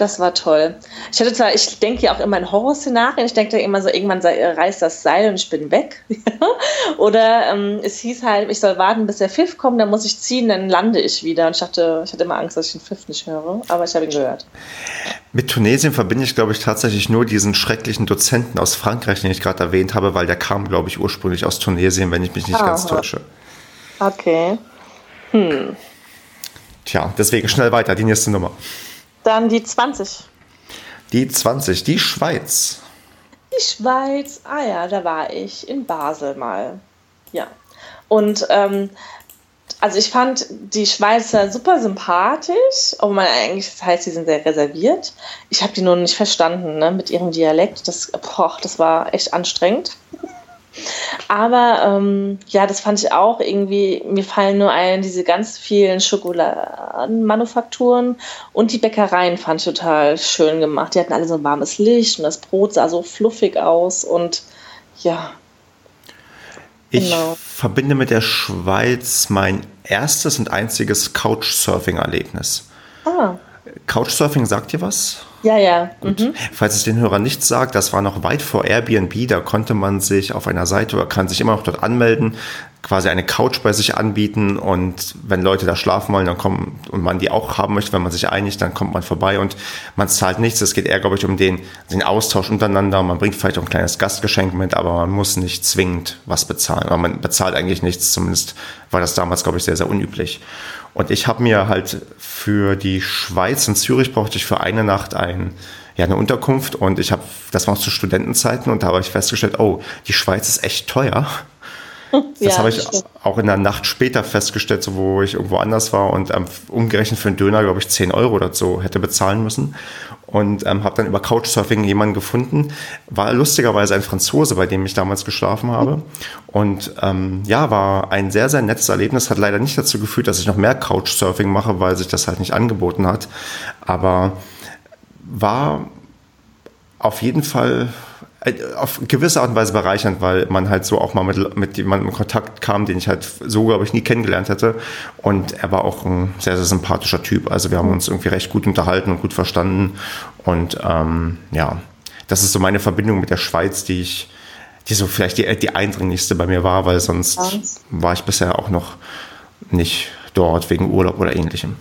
Das war toll. Ich hatte zwar, ich denke ja auch immer in Horrorszenarien. Ich denke immer so, irgendwann sei, reißt das Seil und ich bin weg. Oder ähm, es hieß halt, ich soll warten, bis der Pfiff kommt, dann muss ich ziehen, dann lande ich wieder. Und ich hatte, ich hatte immer Angst, dass ich den Pfiff nicht höre. Aber ich habe ihn gehört. Mit Tunesien verbinde ich, glaube ich, tatsächlich nur diesen schrecklichen Dozenten aus Frankreich, den ich gerade erwähnt habe, weil der kam, glaube ich, ursprünglich aus Tunesien, wenn ich mich nicht Aha. ganz täusche. Okay. Hm. Tja, deswegen schnell weiter, die nächste Nummer. Dann die 20. Die 20, die Schweiz. Die Schweiz, ah ja, da war ich in Basel mal. Ja. Und ähm, also ich fand die Schweizer super sympathisch, obwohl man eigentlich das heißt, sie sind sehr reserviert. Ich habe die nur nicht verstanden, ne, mit ihrem Dialekt. Das, boah, das war echt anstrengend. Aber ähm, ja, das fand ich auch irgendwie, mir fallen nur ein, diese ganz vielen Schokoladenmanufakturen und die Bäckereien fand ich total schön gemacht. Die hatten alle so ein warmes Licht und das Brot sah so fluffig aus und ja. Ich genau. verbinde mit der Schweiz mein erstes und einziges Couchsurfing-Erlebnis. Ah. Couchsurfing sagt dir was? Ja, ja. Gut. Mhm. Falls es den Hörern nichts sagt, das war noch weit vor Airbnb, da konnte man sich auf einer Seite oder kann sich immer noch dort anmelden, quasi eine Couch bei sich anbieten und wenn Leute da schlafen wollen, dann kommen und man die auch haben möchte, wenn man sich einigt, dann kommt man vorbei und man zahlt nichts. Es geht eher, glaube ich, um den, den Austausch untereinander. Man bringt vielleicht auch ein kleines Gastgeschenk mit, aber man muss nicht zwingend was bezahlen. Aber man bezahlt eigentlich nichts, zumindest war das damals, glaube ich, sehr, sehr unüblich. Und ich habe mir halt für die Schweiz in Zürich brauchte ich für eine Nacht ein, ja, eine Unterkunft und ich habe, das war auch zu Studentenzeiten und da habe ich festgestellt, oh, die Schweiz ist echt teuer. Das ja, habe ich stimmt. auch in der Nacht später festgestellt, so wo ich irgendwo anders war und ähm, umgerechnet für einen Döner, glaube ich, 10 Euro oder so hätte bezahlen müssen. Und ähm, habe dann über Couchsurfing jemanden gefunden. War lustigerweise ein Franzose, bei dem ich damals geschlafen habe. Und ähm, ja, war ein sehr, sehr nettes Erlebnis. Hat leider nicht dazu geführt, dass ich noch mehr Couchsurfing mache, weil sich das halt nicht angeboten hat. Aber war auf jeden Fall auf gewisse Art und Weise bereichernd, weil man halt so auch mal mit, mit jemandem in Kontakt kam, den ich halt so, glaube ich, nie kennengelernt hätte. Und er war auch ein sehr, sehr sympathischer Typ. Also wir haben uns irgendwie recht gut unterhalten und gut verstanden. Und ähm, ja, das ist so meine Verbindung mit der Schweiz, die ich, die so vielleicht die, die eindringlichste bei mir war, weil sonst war ich bisher auch noch nicht dort wegen Urlaub oder ähnlichem.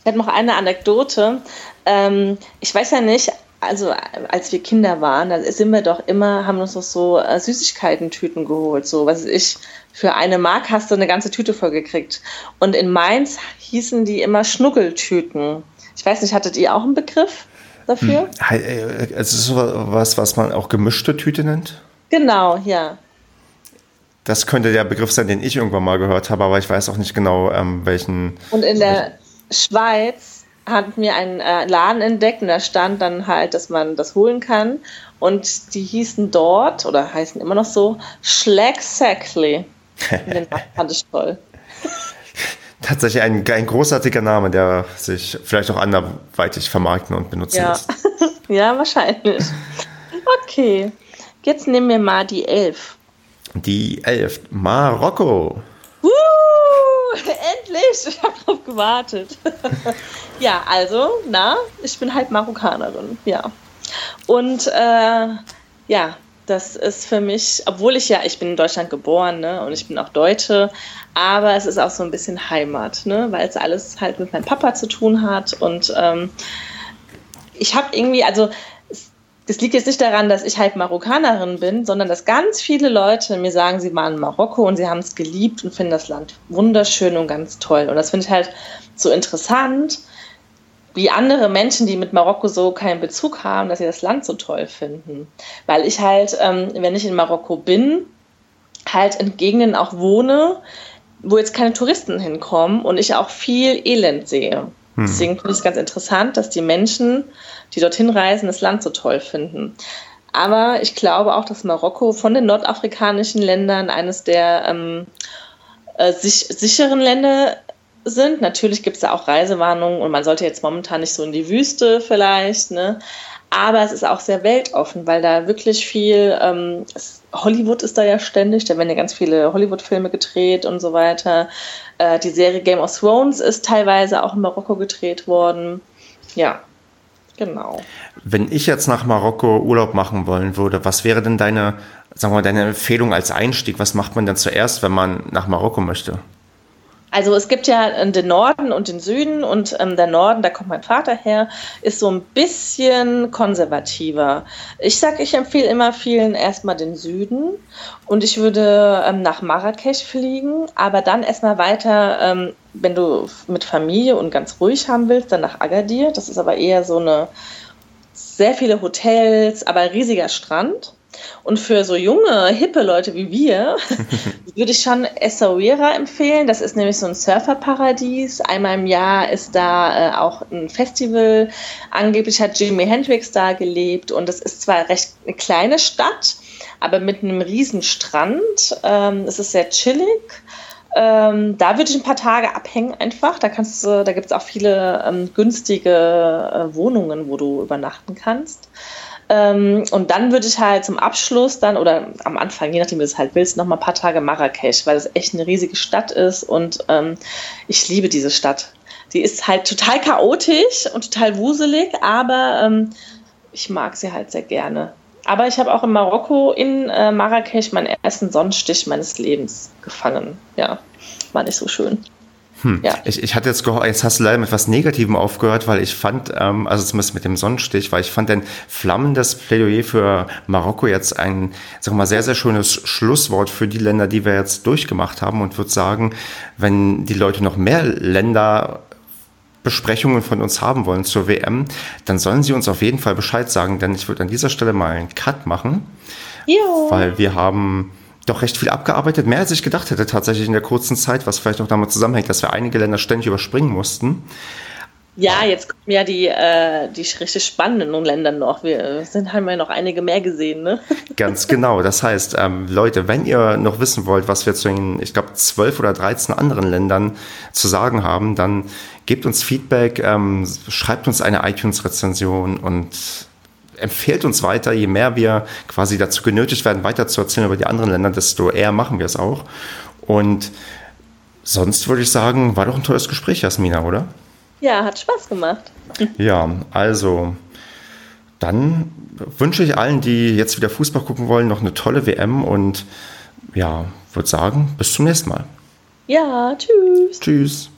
Ich habe noch eine Anekdote. Ähm, ich weiß ja nicht, also als wir Kinder waren, da sind wir doch immer, haben uns noch so äh, Süßigkeiten-Tüten geholt. So, was ich, für eine Mark hast du eine ganze Tüte voll gekriegt. Und in Mainz hießen die immer Schnuckeltüten. Ich weiß nicht, hattet ihr auch einen Begriff dafür? Hm. Äh, es ist so was, was man auch gemischte Tüte nennt? Genau, ja. Das könnte der Begriff sein, den ich irgendwann mal gehört habe, aber ich weiß auch nicht genau, ähm, welchen. Und in der Schweiz hat mir einen äh, Laden entdeckt und da stand dann halt, dass man das holen kann. Und die hießen dort, oder heißen immer noch so, Schlagsackley. Den fand ich toll. Tatsächlich ein, ein großartiger Name, der sich vielleicht auch anderweitig vermarkten und benutzen ja. lässt. ja, wahrscheinlich. Okay, jetzt nehmen wir mal die Elf. Die Elf, Marokko. Uh, endlich! Ich habe drauf gewartet. ja, also, na, ich bin halt Marokkanerin, ja. Und äh, ja, das ist für mich, obwohl ich ja, ich bin in Deutschland geboren ne, und ich bin auch Deutsche, aber es ist auch so ein bisschen Heimat, ne, weil es alles halt mit meinem Papa zu tun hat und ähm, ich habe irgendwie, also das liegt jetzt nicht daran, dass ich halt Marokkanerin bin, sondern dass ganz viele Leute mir sagen, sie waren in Marokko und sie haben es geliebt und finden das Land wunderschön und ganz toll. Und das finde ich halt so interessant, wie andere Menschen, die mit Marokko so keinen Bezug haben, dass sie das Land so toll finden. Weil ich halt, ähm, wenn ich in Marokko bin, halt in Gegenden auch wohne, wo jetzt keine Touristen hinkommen und ich auch viel Elend sehe. Hm. Deswegen finde ich es ganz interessant, dass die Menschen, die dorthin reisen, das Land so toll finden. Aber ich glaube auch, dass Marokko von den nordafrikanischen Ländern eines der ähm, äh, sich, sicheren Länder sind. Natürlich gibt es da auch Reisewarnungen und man sollte jetzt momentan nicht so in die Wüste vielleicht, ne? Aber es ist auch sehr weltoffen, weil da wirklich viel, ähm, Hollywood ist da ja ständig, da werden ja ganz viele Hollywood-Filme gedreht und so weiter. Äh, die Serie Game of Thrones ist teilweise auch in Marokko gedreht worden. Ja, genau. Wenn ich jetzt nach Marokko Urlaub machen wollen würde, was wäre denn deine, sagen wir mal, deine Empfehlung als Einstieg? Was macht man denn zuerst, wenn man nach Marokko möchte? Also es gibt ja den Norden und den Süden und ähm, der Norden, da kommt mein Vater her, ist so ein bisschen konservativer. Ich sage, ich empfehle immer vielen erstmal den Süden und ich würde ähm, nach Marrakesch fliegen, aber dann erstmal weiter, ähm, wenn du mit Familie und ganz ruhig haben willst, dann nach Agadir. Das ist aber eher so eine sehr viele Hotels, aber riesiger Strand. Und für so junge, hippe Leute wie wir würde ich schon Essaouira empfehlen. Das ist nämlich so ein Surferparadies. Einmal im Jahr ist da äh, auch ein Festival. Angeblich hat Jimi Hendrix da gelebt. Und es ist zwar recht eine kleine Stadt, aber mit einem riesen Strand. Ähm, es ist sehr chillig. Ähm, da würde ich ein paar Tage abhängen einfach. Da kannst du, da gibt es auch viele ähm, günstige äh, Wohnungen, wo du übernachten kannst. Ähm, und dann würde ich halt zum Abschluss dann oder am Anfang, je nachdem, wie du es halt willst, noch mal ein paar Tage Marrakesch, weil es echt eine riesige Stadt ist und ähm, ich liebe diese Stadt. Die ist halt total chaotisch und total wuselig, aber ähm, ich mag sie halt sehr gerne. Aber ich habe auch in Marokko, in äh, Marrakesch, meinen ersten Sonnenstich meines Lebens gefangen. Ja, war nicht so schön. Hm. Ja. Ich, ich hatte jetzt gehofft, jetzt hast du leider mit etwas Negativem aufgehört, weil ich fand, ähm, also zumindest mit dem Sonnenstich, weil ich fand dein flammendes Plädoyer für Marokko jetzt ein, sag mal, sehr, sehr schönes Schlusswort für die Länder, die wir jetzt durchgemacht haben und würde sagen, wenn die Leute noch mehr Länder Besprechungen von uns haben wollen zur WM, dann sollen sie uns auf jeden Fall Bescheid sagen, denn ich würde an dieser Stelle mal einen Cut machen, jo. weil wir haben doch recht viel abgearbeitet, mehr als ich gedacht hätte tatsächlich in der kurzen Zeit, was vielleicht auch damit zusammenhängt, dass wir einige Länder ständig überspringen mussten. Ja, jetzt kommen ja die, äh, die richtig spannenden Länder noch. Wir sind, haben ja noch einige mehr gesehen, ne? Ganz genau. Das heißt, ähm, Leute, wenn ihr noch wissen wollt, was wir zu den, ich glaube, zwölf oder dreizehn anderen Ländern zu sagen haben, dann gebt uns Feedback, ähm, schreibt uns eine iTunes-Rezension und empfehlt uns weiter. Je mehr wir quasi dazu genötigt werden, weiter zu erzählen über die anderen Länder, desto eher machen wir es auch. Und sonst würde ich sagen, war doch ein tolles Gespräch, Jasmina, oder? Ja, hat Spaß gemacht. Ja, also dann wünsche ich allen, die jetzt wieder Fußball gucken wollen, noch eine tolle WM und ja, würde sagen, bis zum nächsten Mal. Ja, tschüss. Tschüss.